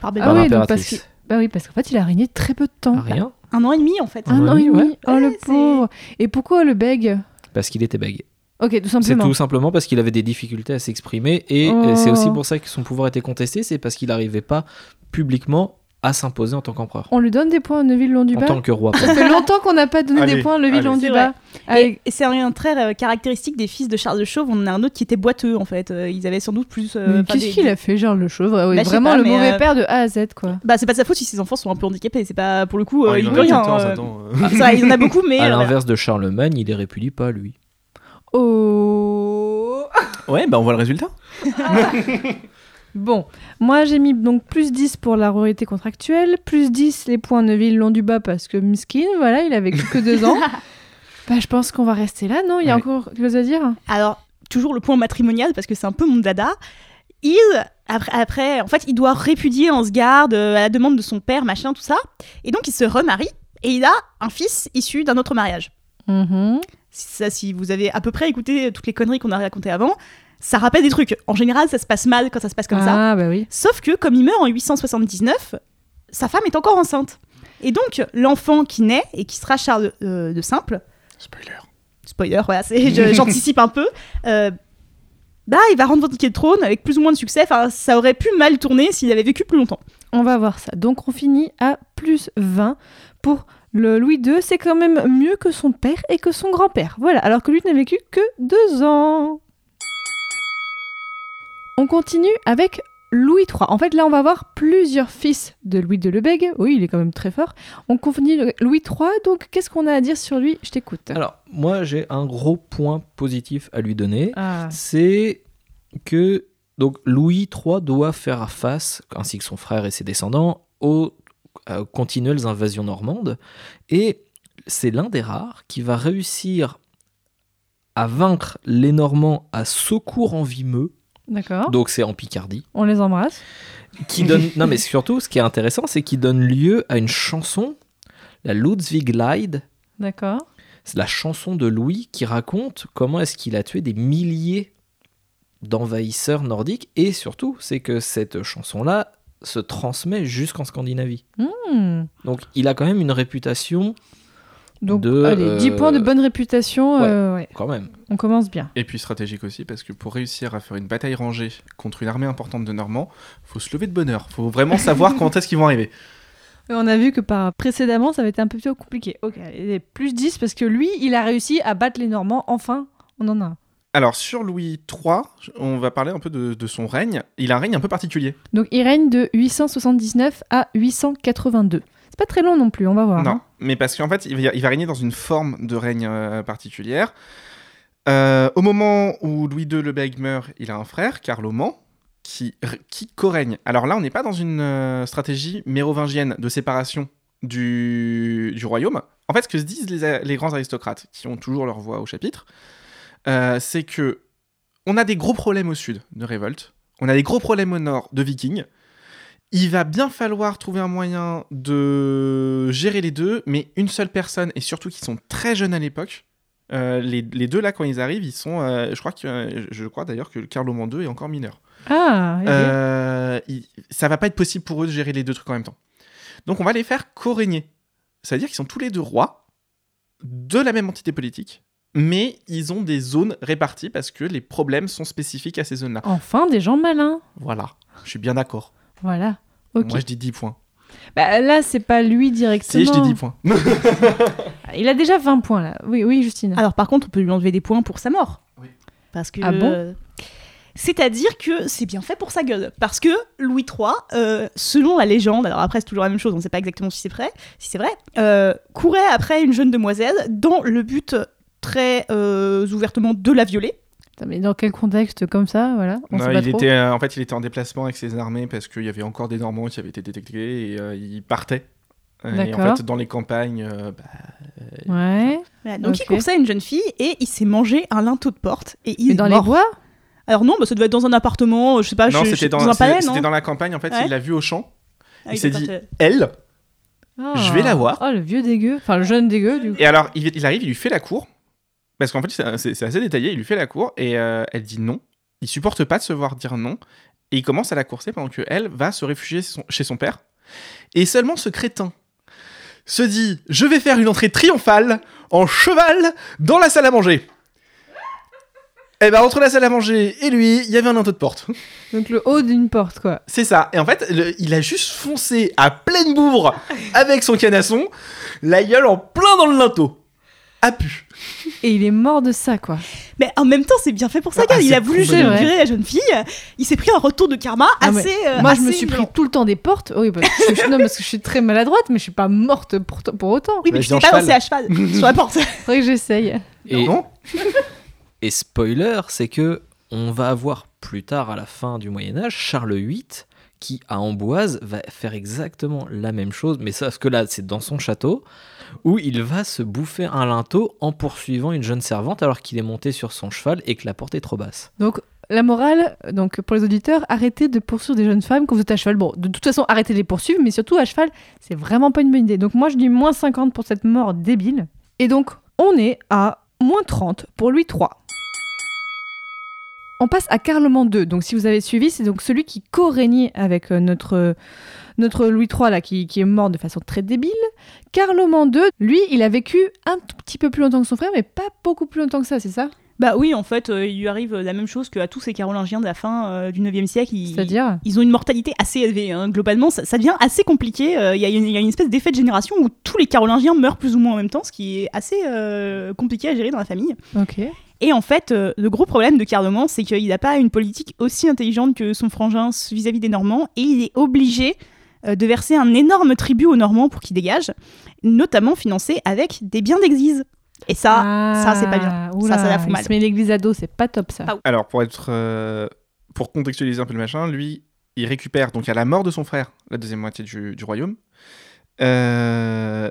Par Ah par oui, donc parce Bah oui, parce qu'en fait, il a régné très peu de temps. Ah, rien, Un an et demi, en fait. Un an et demi. ouais. Oh, le Ouais, c'est- pauvre. Et pourquoi le bègue? Parce qu'il était bègue. Ok, tout C'est simplement. tout simplement parce qu'il avait des difficultés à s'exprimer et Oh. euh, c'est aussi pour ça que son pouvoir était contesté, c'est parce qu'il n'arrivait pas publiquement à s'imposer en tant qu'empereur. On lui donne des points à En Neuville-Long-du-Bas tant que roi. Ça fait longtemps qu'on n'a pas donné Allez, des points à allez. Neuville-Long-du-Bas. Et, c'est un trait euh, caractéristique des fils de Charles de Chauve. On en a un autre qui était boiteux, en fait. Euh, ils avaient sans doute plus. euh, qu'est-ce des- qu'il a fait, genre le chauve? Ouais, Bah, Vraiment pas, le mauvais euh, père de A à Z, quoi. Bah, c'est pas de sa faute si ses enfants sont un peu handicapés. C'est pas pour le coup. euh, Oh, il il en rien. 14, attends. euh. Ah, vrai, il y en a beaucoup, mais. à l'inverse de Charlemagne, il les répudie pas, lui. Oh Ouais, bah on voit le résultat. Bon, moi j'ai mis donc plus 10 pour la royauté contractuelle, plus 10 les points Neuville long du bas parce que Miskin, voilà, il avait que deux ans. bah, je pense qu'on va rester là, non? Il y a Ouais. encore quelque chose à dire? Alors, toujours le point matrimonial, parce que c'est un peu mon dada. Il, après, après, en fait, il doit répudier en se garde à la demande de son père, machin, tout ça. Et donc, il se remarie et il a un fils issu d'un autre mariage. Mhm. Ça, si vous avez à peu près écouté toutes les conneries qu'on a racontées avant, ça rappelle des trucs. En général, ça se passe mal quand ça se passe comme ça. Ah, bah oui. Sauf que, comme il meurt en 879, sa femme est encore enceinte. Et donc, l'enfant qui naît et qui sera Charles euh, de Simple, Spoiler. spoiler, voilà, j'anticipe un peu. euh, bah, il va rendre votre ticket de trône avec plus ou moins de succès. Enfin, ça aurait pu mal tourner s'il avait vécu plus longtemps. On va voir ça. Donc on finit à plus 20 pour le Louis II. C'est quand même mieux que son père et que son grand-père. Voilà, alors que lui n'a vécu que deux ans. On continue avec Louis III. En fait, là, on va voir plusieurs fils de Louis de Lebègue. Oui, il est quand même très fort. On continue Louis III. Donc, qu'est-ce qu'on a à dire sur lui? Je t'écoute. Alors, moi, j'ai un gros point positif à lui donner. Ah. c'est que donc Louis III doit faire face, ainsi que son frère et ses descendants, aux euh, continuelles invasions normandes. Et c'est l'un des rares qui va réussir à vaincre les Normands à Secours en Vimeux, D'accord. donc c'est en Picardie, On les embrasse. qui donne... non mais surtout, ce qui est intéressant, c'est qu'il donne lieu à une chanson, la Ludwig-Lied, D'accord. c'est la chanson de Louis qui raconte comment est-ce qu'il a tué des milliers d'envahisseurs nordiques et surtout c'est que cette chanson là se transmet jusqu'en Scandinavie. Hmm. Donc il a quand même une réputation Donc, De, allez, 10 euh, points de bonne réputation. ouais. euh, ouais. quand même. On commence bien. Et puis stratégique aussi, parce que pour réussir à faire une bataille rangée contre une armée importante de Normands, faut se lever de bonne heure. Faut vraiment savoir quand est-ce qu'ils vont arriver. Et On a vu que par précédemment, ça avait été un peu plus compliqué. Ok, plus 10 parce que lui, il a réussi à battre les Normands. Enfin, on en a un. Alors sur Louis III, on va parler un peu de, de son règne. Il a un règne un peu particulier. Donc il règne de 879 à 882. C'est pas très long non plus, on va voir. Non, hein. mais parce qu'en fait, il va, il va régner dans une forme de règne euh, particulière. Euh, au moment où Louis II le Bègue meurt, il a un frère, Carloman, qui, qui co-règne. Alors là, on n'est pas dans une euh, stratégie mérovingienne de séparation du, du royaume. En fait, ce que se disent les, les grands aristocrates, qui ont toujours leur voix au chapitre, c'est que on a des gros problèmes au sud de révolte, on a des gros problèmes au nord de vikings. Il va bien falloir trouver un moyen de gérer les deux, mais une seule personne, et surtout qu'ils sont très jeunes à l'époque. Euh, les, les deux là, quand ils arrivent, ils sont. euh, je crois que je crois d'ailleurs que Carloman II est encore mineur. Ah. Euh, il- ça va pas être possible pour eux de gérer les deux trucs en même temps. Donc on va les faire co-régner. C'est-à-dire qu'ils sont tous les deux rois de la même entité politique, mais ils ont des zones réparties parce que les problèmes sont spécifiques à ces zones-là. Enfin, des gens malins. Voilà, je suis bien d'accord. Voilà. Ok. Moi je dis 10 points. Bah, là, c'est pas lui directement. Si, je dis 10 points. Il a déjà 20 points là. Oui, oui, Justine. Alors par contre, on peut lui enlever des points pour sa mort. Oui. Parce que. Ah bon? C'est-à-dire que c'est bien fait pour sa gueule. Parce que Louis III, euh, selon la légende, alors après c'est toujours la même chose, on ne sait pas exactement si c'est vrai, si c'est vrai, euh, courait après une jeune demoiselle dans le but très euh, ouvertement de la violer. Mais dans quel contexte comme ça, voilà On Non, sait pas il trop. était, euh, en fait, il était en déplacement avec ses armées parce qu'il y avait encore des Normands qui avaient été détectés et euh, il partait. Euh, Et en D'accord. fait, dans les campagnes, euh, bah, Ouais. Voilà, donc Ok. il coursait une jeune fille et il s'est mangé un linteau de porte et il Mais est dans mort. les bois Alors non, bah, ça devait être dans un appartement, euh, je sais pas, non, c'était dans, un c'est- palais, c'était dans la campagne. En fait, Ouais. il l'a vu au champ. Ah, il s'est dit-. Elle. Ah. Je vais la voir. Oh, le vieux dégueu. Enfin, le jeune dégueu, du coup. Et alors, il, il arrive, il lui fait la cour. Parce qu'en fait, c'est assez détaillé. Il lui fait la cour et euh, elle dit non. Il supporte pas de se voir dire non. Et il commence à la courser pendant que elle va se réfugier son- chez son père. Et seulement ce crétin se dit Je vais faire une entrée triomphale en cheval dans la salle à manger. Et ben, entre la salle à manger et lui, il y avait un linteau de porte. Donc le haut d'une porte, quoi. C'est ça. Et en fait, le- il a juste foncé à pleine bourre avec son canasson, la gueule en plein dans le linteau. A pu. Et il est mort de ça, quoi. Mais en même temps, c'est bien fait pour sa Ah, il a voulu violer la jeune fille. Il s'est pris un retour de karma Ah, mais assez. euh, Moi, je me suis pris tout le temps des portes. Oui, parce que je, non, parce que je suis très maladroite, mais je suis pas morte pour, pour autant. Oui, mais tu en t'es pas lancé à cheval sur la porte. Faudrait que j'essaye. Et, Non et spoiler, c'est que on va avoir plus tard à la fin du Moyen Âge Charles VIII qui à Amboise va faire exactement la même chose, mais sauf que là c'est dans son château où il va se bouffer un linteau en poursuivant une jeune servante alors qu'il est monté sur son cheval et que la porte est trop basse. Donc, la morale, donc pour les auditeurs, arrêtez de poursuivre des jeunes femmes quand vous êtes à cheval. Bon, de toute façon, arrêtez de les poursuivre, mais surtout à cheval, c'est vraiment pas une bonne idée. Donc, moi, je dis moins 50 pour cette mort débile. Et donc, on est à moins 30 pour Louis III. On passe à Carloman II. Donc, si vous avez suivi, c'est donc celui qui co-régnait avec euh, notre, notre Louis III, là, qui, qui est mort de façon très débile. Carloman II, lui, il a vécu un tout petit peu plus longtemps que son frère, mais pas beaucoup plus longtemps que ça, c'est ça? Bah oui, en fait, euh, il lui arrive la même chose qu'à tous ces Carolingiens de la fin euh, du 9e siècle. Ils, C'est-à-dire? ils ont une mortalité assez élevée. hein. Globalement, ça, ça devient assez compliqué. Euh, Il y, a une- il y a une espèce d'effet de génération où tous les Carolingiens meurent plus ou moins en même temps, ce qui est assez euh, compliqué à gérer dans la famille. Ok. Et en fait, euh, le gros problème de Carloman, c'est qu'il n'a pas une politique aussi intelligente que son frangin vis-à-vis des Normands, et il est obligé euh, de verser un énorme tribut aux Normands pour qu'ils dégagent, notamment financé avec des biens d'église. Et ça, ça c'est pas bien. Ah, oula, ça, ça la fout mal. met l'église à dos, c'est pas top ça. Ah, Alors, pour être. euh, pour contextualiser un peu le machin, lui, il récupère, donc à la mort de son frère, la deuxième moitié du, du royaume. Euh,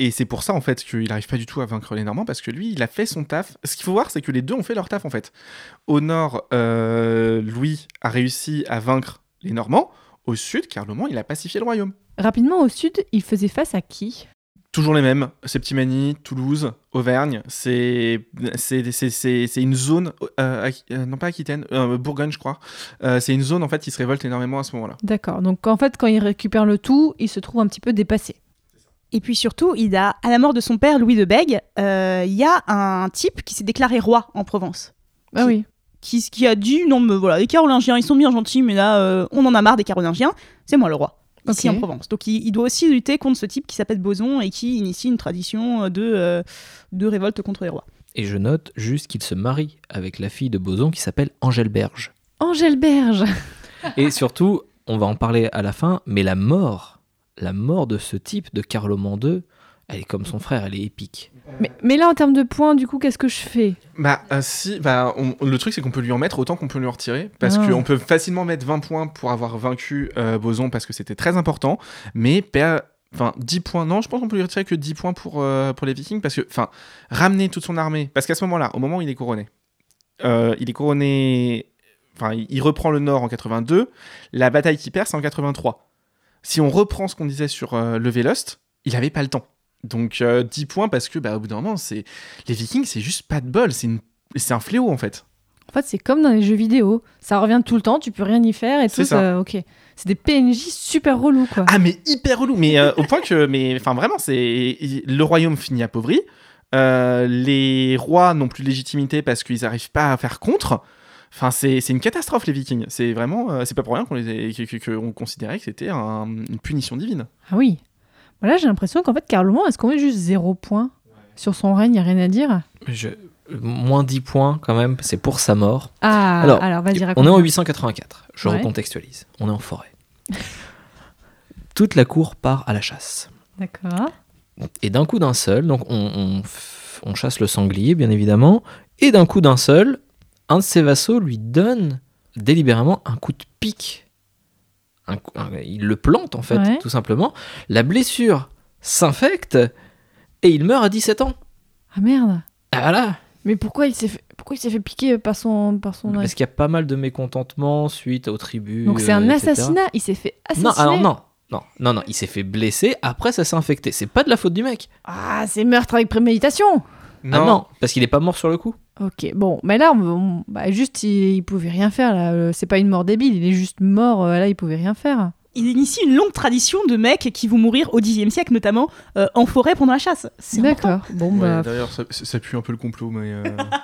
et c'est pour ça, en fait, qu'il n'arrive pas du tout à vaincre les Normands, parce que lui, il a fait son taf. Ce qu'il faut voir, c'est que les deux ont fait leur taf, en fait. Au nord, euh, Louis a réussi à vaincre les Normands. Au sud, Carloman, il a pacifié le royaume. Rapidement au sud, il faisait face à qui? Toujours les mêmes, Septimanie, Toulouse, Auvergne, c'est une zone, euh, euh, non pas Aquitaine, euh, Bourgogne je crois, c'est une zone en fait qui se révolte énormément à ce moment-là. D'accord. Donc en fait, quand il récupère le tout, il se trouve un petit peu dépassé. Et puis surtout, il a, à la mort de son père, Louis de Bègue, euh, il y a un type qui s'est déclaré roi en Provence. Ah oui. Qui, qui a dit non, mais voilà, les Carolingiens, ils sont bien gentils, mais là, euh, on en a marre des Carolingiens, c'est moi le roi. Ici en Provence. Donc il, il doit aussi lutter contre ce type qui s'appelle Boson et qui initie une tradition de, euh, de révolte contre les rois. Et je note juste qu'il se marie avec la fille de Boson qui s'appelle Angèle Berge. Angèle Berge. Et surtout, on va en parler à la fin, mais la mort, la mort de ce type de Carloman II, elle est comme son frère, elle est épique. Mais, mais là, en termes de points, du coup, qu'est-ce que je fais? Bah euh, si, bah on- le truc c'est qu'on peut lui en mettre autant qu'on peut lui en retirer, parce Ah. qu'on peut facilement mettre 20 points pour avoir vaincu euh, Boson parce que c'était très important, mais per- Enfin, 10 points, non, je pense qu'on peut lui retirer que 10 points pour, euh, pour les Vikings, parce que, enfin, ramener toute son armée, parce qu'à ce moment-là, au moment où il est couronné, euh, il est couronné, enfin, il, il reprend le nord en 82, la bataille qu'il perd, c'est en 83. Si on reprend ce qu'on disait sur euh, le Vélost, il avait pas le temps. Donc, euh, 10 points, parce que, bah, au bout d'un moment, c'est... Les Vikings, c'est juste pas de bol, c'est une... c'est un fléau, en fait. En fait, c'est comme dans les jeux vidéo. Ça revient tout le temps, tu peux rien y faire et tout. C'est ça. ça- ok. C'est des PNJ super relous, quoi. Ah, mais hyper relou. Mais euh, au point que, mais enfin vraiment, c'est le royaume finit appauvri. Euh, les rois n'ont plus de légitimité parce qu'ils n'arrivent pas à faire contre. Enfin, c'est c'est une catastrophe les Vikings. C'est vraiment, euh, c'est pas pour rien qu'on les ait- que- que- que- qu'on considérait que c'était un- une punition divine. Ah oui. Voilà, j'ai l'impression qu'en fait, Carloman, est-ce qu'on met juste zéro point sur son règne Il a rien à dire? Je- Moins 10 points quand même, c'est pour sa mort. Ah, Alors, alors, vas-y, On est en 884, je Ouais. recontextualise. On est en forêt. Toute la cour part à la chasse. D'accord. Et d'un coup d'un seul, donc on, on chasse le sanglier, bien évidemment, et d'un coup d'un seul, un de ses vassaux lui donne délibérément un coup de pique. Un un- il le plante, en fait, Ouais. tout simplement. La blessure s'infecte et il meurt à 17 ans. Ah merde. Ah, Voilà. Mais pourquoi il s'est fait, pourquoi il s'est fait piquer par son, par son. Parce qu'il y a pas mal de mécontentement suite aux tribus. Donc c'est un euh, assassinat. Il s'est fait assassiner. Non, alors non. Non, non, non, il s'est fait blesser, après ça s'est infecté. C'est pas de la faute du mec. Ah, c'est meurtre avec préméditation. Ah non, parce qu'il est pas mort sur le coup. Ok, bon, mais là, on, on- bah, juste, il, il pouvait rien faire. Là. Euh, C'est pas une mort débile, il est juste mort. euh, Là, il pouvait rien faire. Il initie une longue tradition de mecs qui vont mourir au Xe siècle, notamment euh, en forêt pendant la chasse. D'accord. Bon, Ouais, bah, D'ailleurs, ça, ça pue un peu le complot, mais. euh,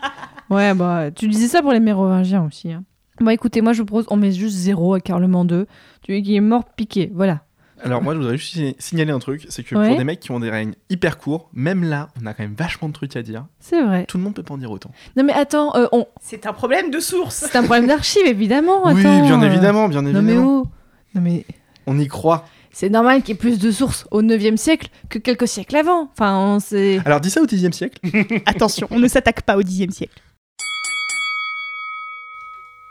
ouais, bah, tu disais ça pour les Mérovingiens aussi. Hein. Bon, écoutez, moi, je vous propose, on met juste zéro à Carloman II. Tu dis qu'il est mort piqué, voilà. Alors moi, je voudrais juste si- signaler un truc, c'est que Ouais. pour des mecs qui ont des règnes hyper courts, même là, on a quand même vachement de trucs à dire. C'est vrai. Tout le monde peut pas en dire autant. Non, mais attends, euh, on... C'est un problème de source. c'est un problème d'archives, évidemment. oui, bien euh. évidemment, bien Non, évidemment. mais oh. Non, mais On y croit. c'est normal qu'il y ait plus de sources au 9e siècle que quelques siècles avant. Enfin, on sait. Alors dis ça au 10 siècle. Attention, on ne s'attaque pas au Xe siècle.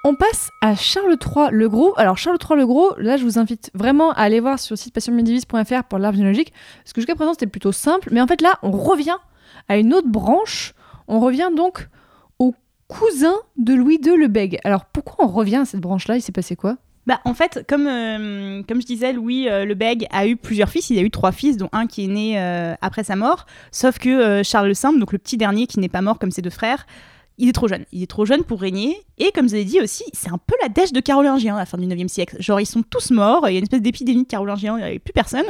On passe à Charles III le Gros. Alors Charles III le Gros, là je vous invite vraiment à aller voir sur le site passionmedivis.fr pour l'arbre généalogique, parce que jusqu'à présent c'était plutôt simple, mais en fait là on revient à une autre branche, on revient donc au cousin de Louis II le Bègue. Alors pourquoi on revient à cette branche-là? Il s'est passé quoi? Bah, en fait, comme, euh, comme je disais, Louis euh, le Bègue a eu plusieurs fils. Il a eu trois fils, dont un qui est né euh, après sa mort. Sauf que Charles le Simple, donc le petit dernier qui n'est pas mort comme ses deux frères, il est trop jeune. Il est trop jeune pour régner. Et comme vous avez dit aussi, c'est un peu la dèche de Carolingiens à la fin du 9e siècle. Genre, ils sont tous morts. Il y a une espèce d'épidémie de Carolingiens. Il n'y avait plus personne.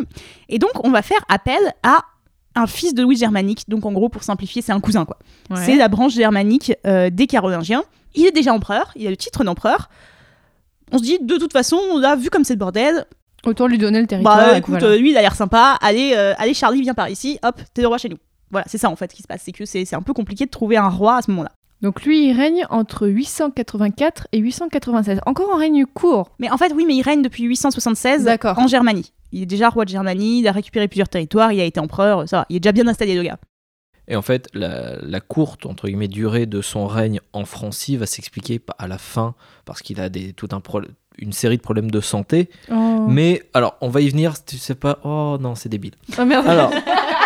Et donc, on va faire appel à un fils de Louis germanique. Donc, en gros, pour simplifier, c'est un cousin, quoi. C'est la branche germanique euh, des Carolingiens. Il est déjà empereur, il a le titre d'empereur. On se dit, de toute façon, on a vu comme c'est le bordel. Autant lui donner le territoire. Bah écoute, voilà. euh, lui, il a l'air sympa. Allez, euh, allez, Charlie, viens par ici. Hop, t'es le roi chez nous. Voilà, c'est ça en fait qui se passe. C'est que c'est un peu compliqué de trouver un roi à ce moment-là. Donc lui il règne entre 884 et 896. Encore un règne court. Mais en fait, oui, mais il règne depuis 876 D'accord. en Germanie. Il est déjà roi de Germanie, il a récupéré plusieurs territoires, il a été empereur, ça va. Il est déjà bien installé, le gars. Et en fait, la, la courte entre guillemets durée de son règne en Francie va s'expliquer à la fin parce qu'il a des, tout un pro- une série de problèmes de santé. Oh. Mais alors, on va y venir. Tu sais pas Oh non, c'est débile. Ah, merde. Alors,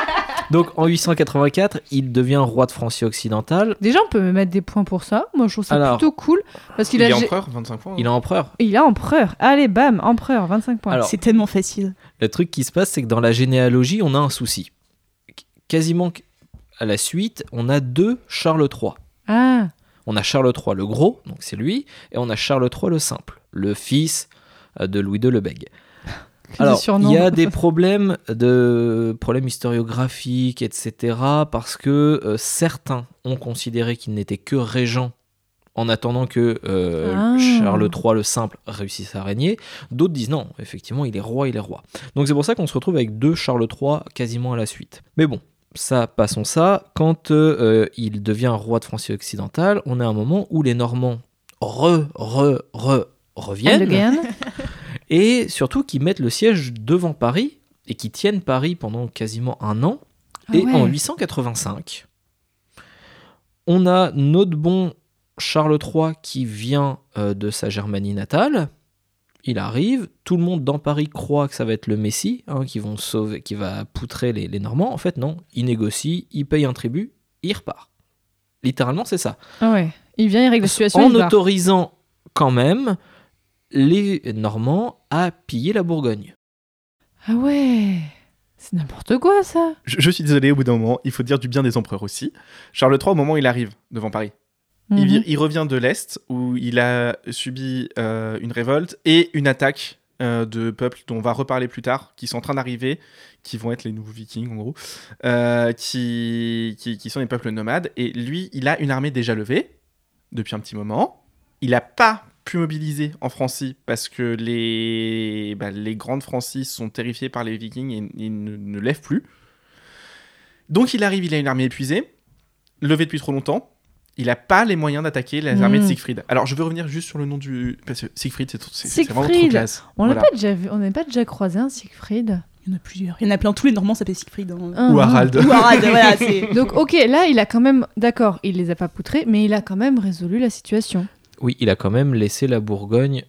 donc en 884, il devient roi de Francie occidentale. Déjà on peut me mettre des points pour ça. Moi je trouve ça Alors, plutôt cool parce qu'il Il a est empereur, 25 points. Il est empereur. il a empereur. Allez bam, empereur, 25 points. C'est tellement facile. Le truc qui se passe, c'est que dans la généalogie, on a un souci. quasiment à la suite, on a deux Charles III. Ah, On a Charles III le gros, donc c'est lui, et on a Charles III le simple, le fils euh, de Louis II le Bègue. Alors, il y a des problèmes de problèmes historiographiques, etc. Parce que euh, certains ont considéré qu'il n'était que régent en attendant que euh, Ah. Charles III le simple réussisse à régner. D'autres disent non, effectivement, il est roi, il est roi. Donc c'est pour ça qu'on se retrouve avec deux Charles III quasiment à la suite. Mais bon, ça, passons ça. Quand euh, il devient roi de France occidentale, on a un moment où les Normands re, re, re reviennent Again. et surtout qui mettent le siège devant Paris et qui tiennent Paris pendant quasiment un an. Ah et ouais. en 885, on a notre bon Charles III qui vient euh, de sa Germanie natale. Il arrive, tout le monde dans Paris croit que ça va être le Messie, hein, qui, vont sauver, qui va poutrer les, les Normands. En fait, non, il négocie, il paye un tribut, il repart. Littéralement, c'est ça Ah ouais. Il vient, il règle la situation. en autorisant quand même les Normands à piller la Bourgogne. Ah ouais. C'est n'importe quoi ça. Je, je suis désolé, au bout d'un moment, il faut dire du bien des empereurs aussi. Charles III, au moment où il arrive devant Paris, il, Mhm. il revient de l'Est, où il a subi euh, une révolte et une attaque euh, de peuples dont on va reparler plus tard, qui sont en train d'arriver, qui vont être les nouveaux vikings en gros, euh, qui, qui, qui sont des peuples nomades. Et lui, il a une armée déjà levée depuis un petit moment. Il n'a pas pu mobiliser en Francie parce que les, bah, les grandes Francies sont terrifiées par les vikings et, et ne, ne lèvent plus. Donc il arrive, il a une armée épuisée, levée depuis trop longtemps. Il n'a pas les moyens d'attaquer les armées de. Siegfried. Alors je veux revenir juste sur le nom du. Parce que Siegfried, c'est vraiment trop Siegfried. classe. On l'a Voilà. pas déjà vu, on n'a pas déjà croisé un Siegfried. Il y en a plusieurs. Il y en a plein. Tous les Normands s'appellent Siegfried. hein. Ou un. Harald. Ou Harald, voilà. c'est- Donc ok, là il a quand même, d'accord, il les a pas poutrés, mais il a quand même résolu la situation. Oui, il a quand même laissé la Bourgogne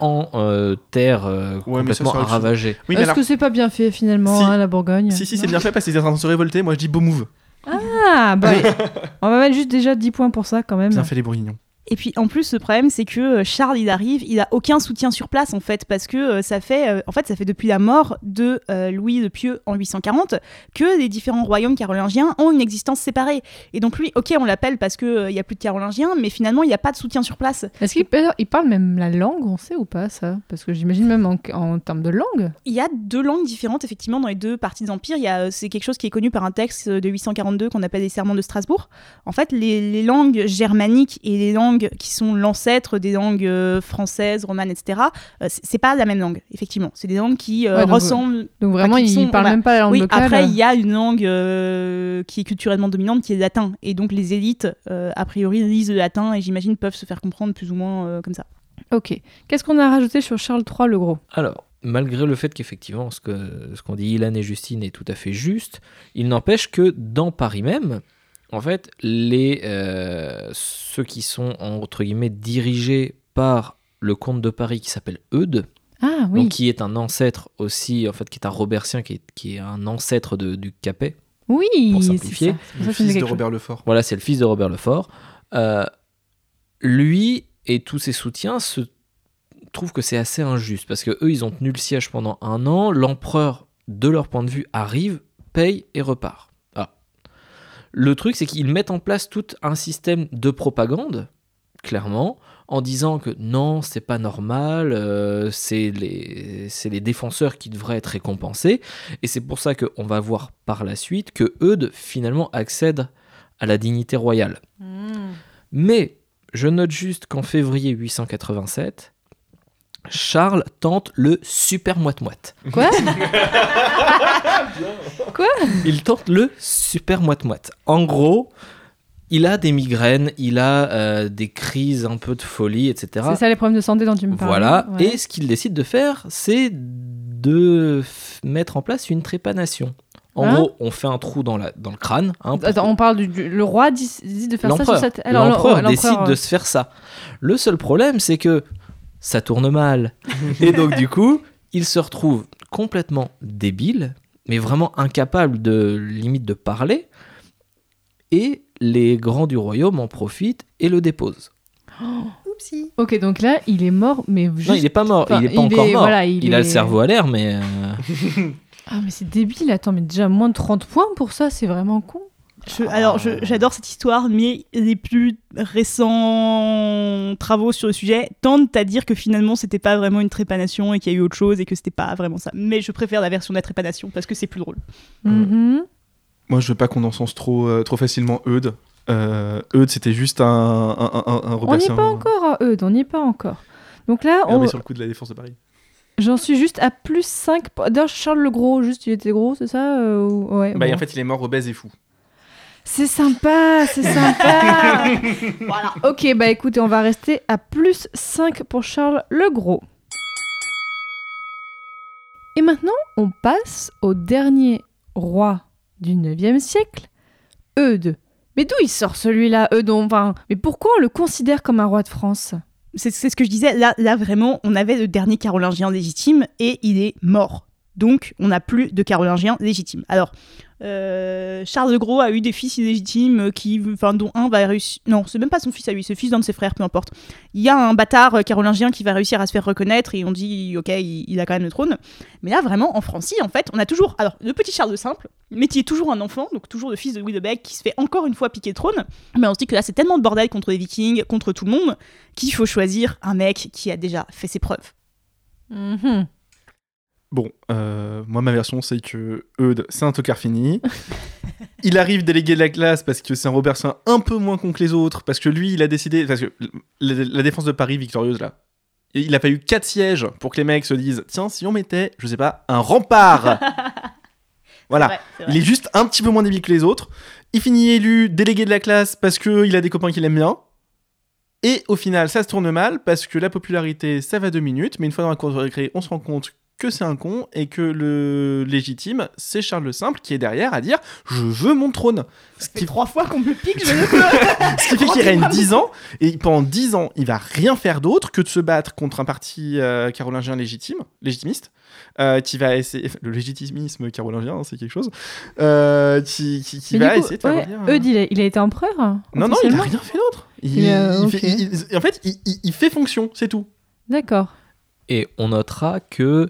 en euh, terre euh, Ouais, mais ça, complètement ça ravagée. Oui, Est-ce alors. que c'est pas bien fait finalement, Si. hein, la Bourgogne Si, si, c'est bien fait parce qu'ils étaient en train de se révolter. Moi, je dis beau move. Ah bah, on va mettre juste déjà 10 points pour ça quand même. Bien fait les bourguignons. Et puis en plus, le problème, c'est que euh, Charles, il arrive, il a aucun soutien sur place en fait, parce que euh, ça fait, euh, en fait, ça fait depuis la mort de euh, Louis de Pieux en 840 que les différents royaumes carolingiens ont une existence séparée. Et donc lui, ok, on l'appelle parce que euh, il y a plus de carolingiens, mais finalement, il n'y a pas de soutien sur place. Est-ce qu'il parle, il parle même la langue, on sait ou pas ça? Parce que j'imagine même en, en termes de langue. Il y a deux langues différentes effectivement dans les deux parties de l'Empire. Il y euh, c'est quelque chose qui est connu par un texte euh, de 842 qu'on appelle les Sermons de Strasbourg. En fait, les, les langues germaniques et les langues qui sont l'ancêtre des langues euh, françaises, romanes, etc. euh, c'est pas la même langue, effectivement. C'est des langues qui euh, Ouais, donc, ressemblent. Donc vraiment, qui il sont- parle voilà. même pas la langue Oui, locale. après, il y a une langue euh, qui est culturellement dominante, qui est le latin. Et donc, les élites, euh, a priori, lisent le latin et j'imagine peuvent se faire comprendre plus ou moins euh, comme ça. Ok. Qu'est-ce qu'on a rajouté sur Charles III le Gros? Alors, malgré le fait qu'effectivement, ce que ce qu'on dit Ilan et Justine est tout à fait juste, il n'empêche que dans Paris même, en fait, les, euh, ceux qui sont entre guillemets dirigés par le comte de Paris qui s'appelle Eudes, Ah oui. donc qui est un ancêtre aussi, en fait, qui est un Robertien, qui est, qui est un ancêtre de- du Capet. Oui, Pour c'est simplifier. C'est Le ça fils de. Robert Lefort. Voilà, c'est le fils de Robert Lefort. Euh, lui et tous ses soutiens se trouvent que c'est assez injuste parce que eux, ils ont tenu le siège pendant un an. L'empereur, de leur point de vue, arrive, paye et repart. Le truc, c'est qu'ils mettent en place tout un système de propagande, clairement, en disant que non, c'est pas normal, euh, c'est les, défenseurs qui devraient être récompensés. Et c'est pour ça qu'on va voir par la suite que Eudes, finalement, accède à la dignité royale. Mais je note juste qu'en février 887, Charles tente le super moite-moite. Quoi? Il tente le super moite-moite. En gros, il a des migraines, il a euh, des crises un peu de folie, etc. C'est ça les problèmes de santé dont tu me parles. Voilà. Ouais. Et ce qu'il décide de faire, c'est de mettre en place une trépanation. En Hein? gros, on fait un trou dans, la, dans le crâne. hein, pour- Attends, on parle du, du- le roi dit, dit de faire ça sur L'empereur. cette. L'empereur décide de se faire ça. Le seul problème, c'est que ça tourne mal. Et donc, du coup, il se retrouve complètement débile, mais vraiment incapable de limite de parler. Et les grands du royaume en profitent et le déposent. Oupsie. Ok, donc là, il est mort, mais juste. Non, il n'est pas mort. enfin, il n'est pas il encore est- mort. voilà, il, il a le est- cerveau à l'air, mais. euh, Ah, mais c'est débile. Attends, mais déjà moins de 30 points pour ça, c'est vraiment con. Je- alors, je- j'adore cette histoire, mais les plus récents travaux sur le sujet tendent à dire que finalement, c'était pas vraiment une trépanation et qu'il y a eu autre chose et que c'était pas vraiment ça. Mais je préfère la version de la trépanation parce que c'est plus drôle. Mhm. Moi, je veux pas qu'on encense trop, euh, trop facilement Eudes. Euh, Eudes, c'était juste un, un, un, un On n'y est pas encore à Eudes, on n'y est pas encore. Donc là, on on- est sur le coup de la défense de Paris. j'en suis juste à plus 5. D'ailleurs, Charles le Gros, juste, il était gros, c'est ça euh, ouais, Bah, bon. en fait, il est mort obèse et fou. C'est sympa, c'est sympa. voilà. Ok, bah écoutez, on va rester à plus 5 pour Charles le Gros. Et maintenant, on passe au dernier roi du 9e siècle, Eudes. Mais d'où il sort celui-là, Eudon enfin, Mais pourquoi on le considère comme un roi de France? C'est c'est ce que je disais. Là, là, vraiment, on avait le dernier carolingien légitime et il est mort. Donc, on n'a plus de carolingien légitime. Alors, euh, Charles de Gros a eu des fils illégitimes qui, dont un va réussir. Non, c'est même pas son fils à lui, c'est fils d'un de ses frères, peu importe. Il y a un bâtard euh, carolingien qui va réussir à se faire reconnaître et on dit, ok, il, a quand même le trône. Mais là, vraiment, en Francie, en fait, on a toujours, alors, le petit Charles de Simple, mais qui est toujours un enfant, donc toujours le fils de Louis de Bègue, qui se fait encore une fois piquer le trône. Mais on se dit que là, c'est tellement de bordel contre les Vikings, contre tout le monde, qu'il faut choisir un mec qui a déjà fait ses preuves. Mhm. Bon, euh, moi, ma version, c'est que Eudes, c'est un tocard fini. il arrive délégué de la classe parce que c'est un Robertien un peu moins con que les autres, parce que lui, il a décidé. Parce que la, la défense de Paris victorieuse, là, il a pas eu 4 sièges pour que les mecs se disent Tiens, si on mettait, je sais pas, un rempart Voilà. Vrai. Il est juste un petit peu moins débile que les autres. Il finit élu délégué de la classe parce qu'il a des copains qui l'aiment bien. Et au final, ça se tourne mal parce que la popularité, ça va deux minutes. Mais une fois dans la cour de récré, on se rend compte que c'est un con et que le légitime, c'est Charles le Simple qui est derrière à dire Je veux mon trône. Ce C'est qui, trois fois qu'on me pique, je ne peux. ce qui fait qu'il règne 10 ans. Et pendant 10 ans, il va rien faire d'autre que de se battre contre un parti euh, carolingien légitime, légitimiste. euh, qui va essayer le légitimisme carolingien hein, c'est quelque chose euh, qui, qui, qui Mais va coup, essayer de ouais, Eudes, il a, il a été empereur hein, non, non, il n'a officiellement rien fait d'autre. Il, Il a- il ok. fait- il- il- en fait, il, il- il fait fonction, c'est tout. D'accord. Et on notera que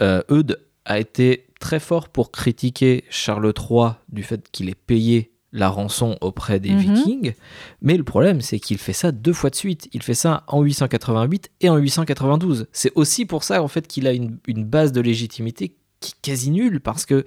euh, Eudes a été très fort pour critiquer Charles III du fait qu'il ait payé la rançon auprès des Mhm. Vikings. Mais le problème, c'est qu'il fait ça deux fois de suite. Il fait ça en 888 et en 892. C'est aussi pour ça en fait qu'il a une, une base de légitimité qui est quasi nulle parce que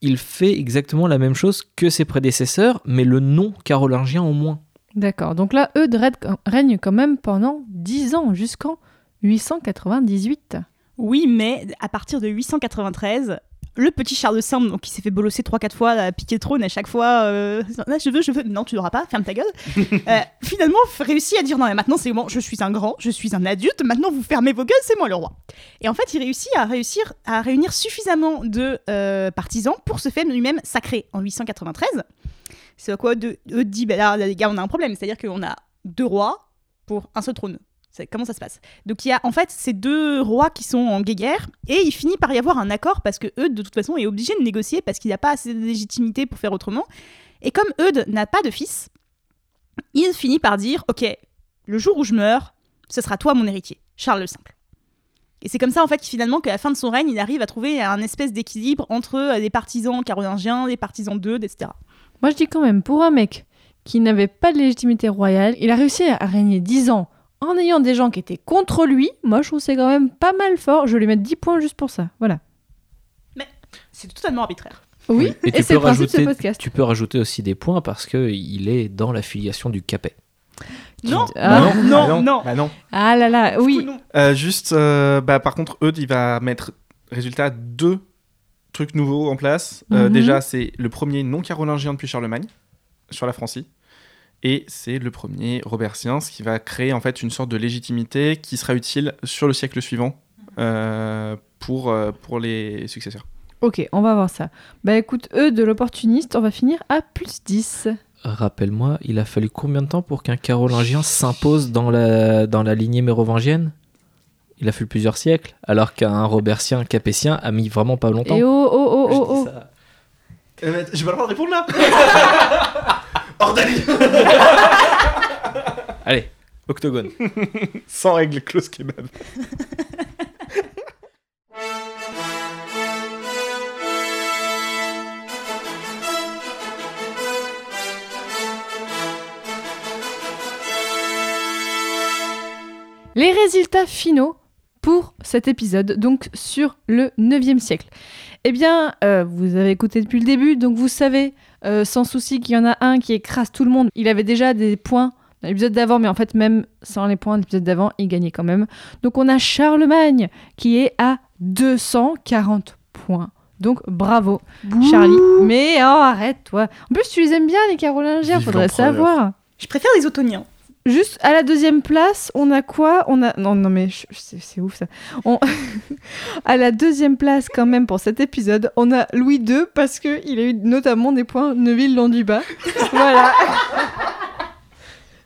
il fait exactement la même chose que ses prédécesseurs, mais le nom carolingien en moins. D'accord. Donc là, Eudes règne- règne quand même pendant 10 ans, jusqu'en 898. Oui, mais à partir de 893, le petit Charles de Simple, donc qui s'est fait bolosser 3-4 fois, à piquer le trône à chaque fois, euh, là je veux, je veux, non tu l'auras pas, ferme ta gueule, euh, finalement réussit à dire non mais maintenant c'est bon, je suis un grand, je suis un adulte, maintenant vous fermez vos gueules, c'est moi le roi. Et en fait il réussit à réussir à réunir suffisamment de euh, partisans pour se faire lui-même sacré en 893. C'est à quoi de, eux dit, ben là, là, les gars on a un problème, c'est-à-dire qu'on a deux rois pour un seul trône. Comment ça se passe? Donc il y a en fait ces deux rois qui sont en guéguerre et il finit par y avoir un accord parce que Eudes de toute façon est obligé de négocier parce qu'il n'a pas assez de légitimité pour faire autrement. Et comme Eudes n'a pas de fils, il finit par dire ok le jour où je meurs, ce sera toi mon héritier, Charles le Simple. Et c'est comme ça en fait finalement qu'à la fin de son règne, il arrive à trouver un espèce d'équilibre entre euh, les partisans carolingiens, les partisans d'Eudes, etc. Moi, je dis quand même, pour un mec qui n'avait pas de légitimité royale, il a réussi à régner 10 ans en ayant des gens qui étaient contre lui. Moi, je trouve c'est quand même pas mal fort. Je vais lui mettre 10 points juste pour ça. Voilà. C'est totalement arbitraire. Oui, Et c'est peux le principe de ce rajouter- podcast. Tu peux rajouter aussi des points parce qu'il est dans l'affiliation du Capet. Non, Ah. non, non, bah non. Bah non. Ah là là, oui. Non. Euh, juste, euh, bah, par contre, Eudes, il va mettre, résultat, deux trucs nouveaux en place. Euh, Mhm. Déjà, c'est le premier non carolingien depuis Charlemagne, sur la Francie. Et c'est le premier Robertien, ce qui va créer en fait une sorte de légitimité qui sera utile sur le siècle suivant euh, pour, euh, pour les successeurs. Ok, on va voir ça. Bah écoute, eux, de l'opportuniste, on va finir à plus 10. Rappelle-moi, il a fallu combien de temps pour qu'un carolingien s'impose dans la, dans la lignée mérovingienne? Il a fallu plusieurs siècles, alors qu'un robertien capétien a mis vraiment pas longtemps. Et oh, oh, oh, oh, oh. J'ai pas le droit de répondre là Ordalie Allez, octogone. Sans règle, close kebab. Les résultats finaux pour cet épisode, donc sur le 9e siècle. Eh bien, euh, vous avez écouté depuis le début, donc vous savez euh, sans souci qu'il y en a un qui écrase tout le monde. Il avait déjà des points dans l'épisode d'avant, mais en fait, même sans les points de l'épisode d'avant, il gagnait quand même. Donc on a Charlemagne qui est à 240 points. Donc bravo, Charlie. Mais oh, arrête, toi. En plus, tu les aimes bien, les Carolingiens, faudrait savoir. Je préfère les Ottoniens. Juste à la deuxième place, on a quoi? On a non non mais c'est c'est ouf ça. On... à la deuxième place quand même pour cet épisode, on a Louis II parce que il a eu notamment des points Neuville Landuba. voilà.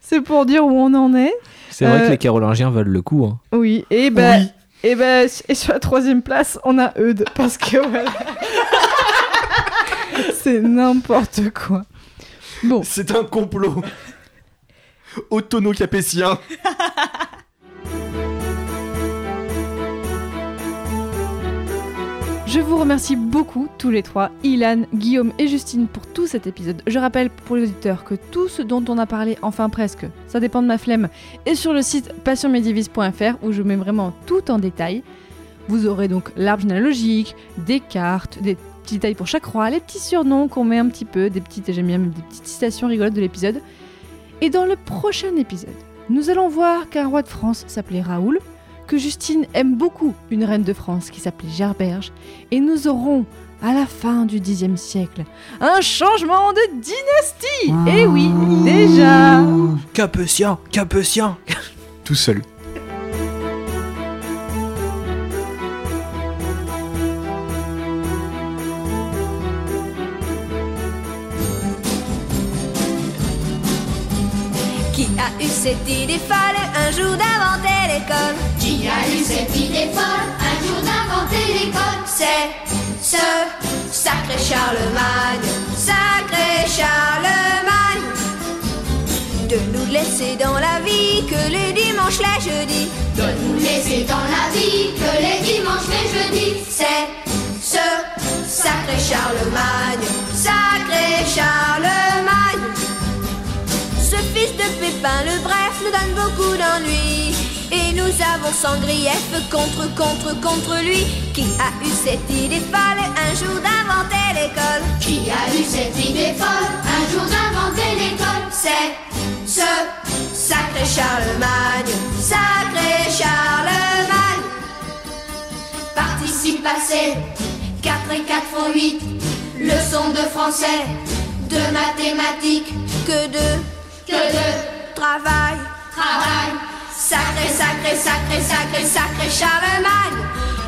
c'est pour dire où on en est. C'est vrai Euh, que les Carolingiens valent le coup. hein. Oui et ben et ben et sur la troisième place, on a Eudes parce que voilà. c'est n'importe quoi. Bon. C'est un complot. Autono-capétien. Je vous remercie beaucoup tous les trois, Ilan, Guillaume et Justine pour tout cet épisode. Je rappelle pour les auditeurs que tout ce dont on a parlé, enfin presque, ça dépend de ma flemme, est sur le site passionmedivis.fr où je mets vraiment tout en détail. Vous aurez donc l'arbre généalogique, des cartes, des petits détails pour chaque roi, les petits surnoms qu'on met un petit peu, des petites, j'aime des petites citations rigolotes de l'épisode. Et dans le prochain épisode, nous allons voir qu'un roi de France s'appelait Raoul, que Justine aime beaucoup une reine de France qui s'appelait Gerberge, et nous aurons, à la fin du Xe siècle, un changement de dynastie. Eh oui, déjà. Capetien, Capetien Tout seul. Cette idée folle un jour d'inventer l'école Qui a eu cette idée folle un jour d'inventer l'école? C'est ce sacré Charlemagne, sacré Charlemagne. De nous laisser dans la vie que les dimanches, les jeudis. De nous laisser dans la vie que les dimanches, les jeudis C'est ce sacré Charlemagne, sacré Charlemagne. Fils de Pépin le Bref nous donne beaucoup d'ennuis. Et nous avons sans grief contre, contre, contre lui. Qui a eu cette idée folle un jour d'inventer l'école Qui a eu cette idée folle un jour d'inventer l'école C'est ce sacré Charlemagne, sacré Charlemagne. Participe passé 4 et 4 font 8 Leçon de français De mathématiques Que de Travail, travail sacré, sacré, sacré, sacré, sacré Charlemagne.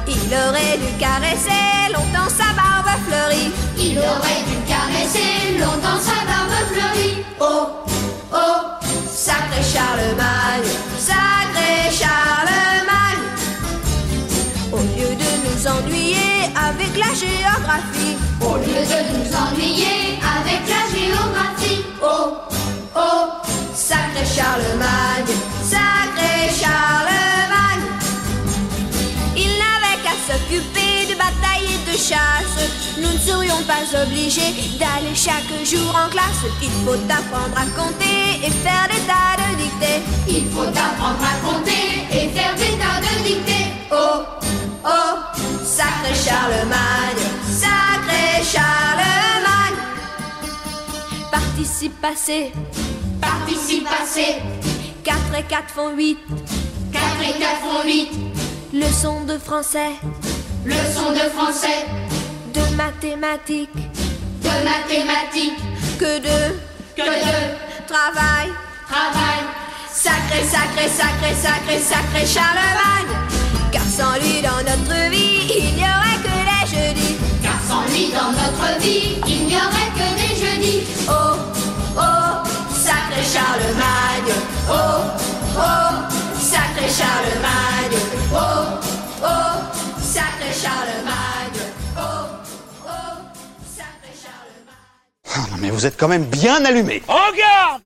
Il aurait dû caresser longtemps sa barbe fleurie. Il aurait dû caresser longtemps sa barbe fleurie Oh, oh, sacré Charlemagne, sacré Charlemagne. Au lieu de nous ennuyer avec la géographie, Au lieu de nous ennuyer avec la géographie oh, oh, sacré Charlemagne, sacré Charlemagne. Il n'avait qu'à s'occuper de bataille et de chasse. Nous ne serions pas obligés d'aller chaque jour en classe. Il faut apprendre à compter et faire des tas de dictées. Il faut apprendre à compter et faire des tas de dictées Oh, oh, sacré Charlemagne, sacré Charlemagne. Participe passé, Participe passé 4 et 4 font 8. 4 et 4 font 8 Leçon de français, Leçon de français de mathématiques, De mathématiques que de Que de travail. travail Sacré, sacré, sacré, sacré, sacré Charlemagne. Car sans lui dans notre vie, il n'y aurait que les jeudis. Car sans lui dans notre vie Il n'y aurait Oh, oh, sacré Charlemagne. Oh, oh, sacré Charlemagne. Oh, oh, sacré Charlemagne. Oh, oh, sacré Charlemagne. Ah non, mais vous êtes quand même bien allumé. En garde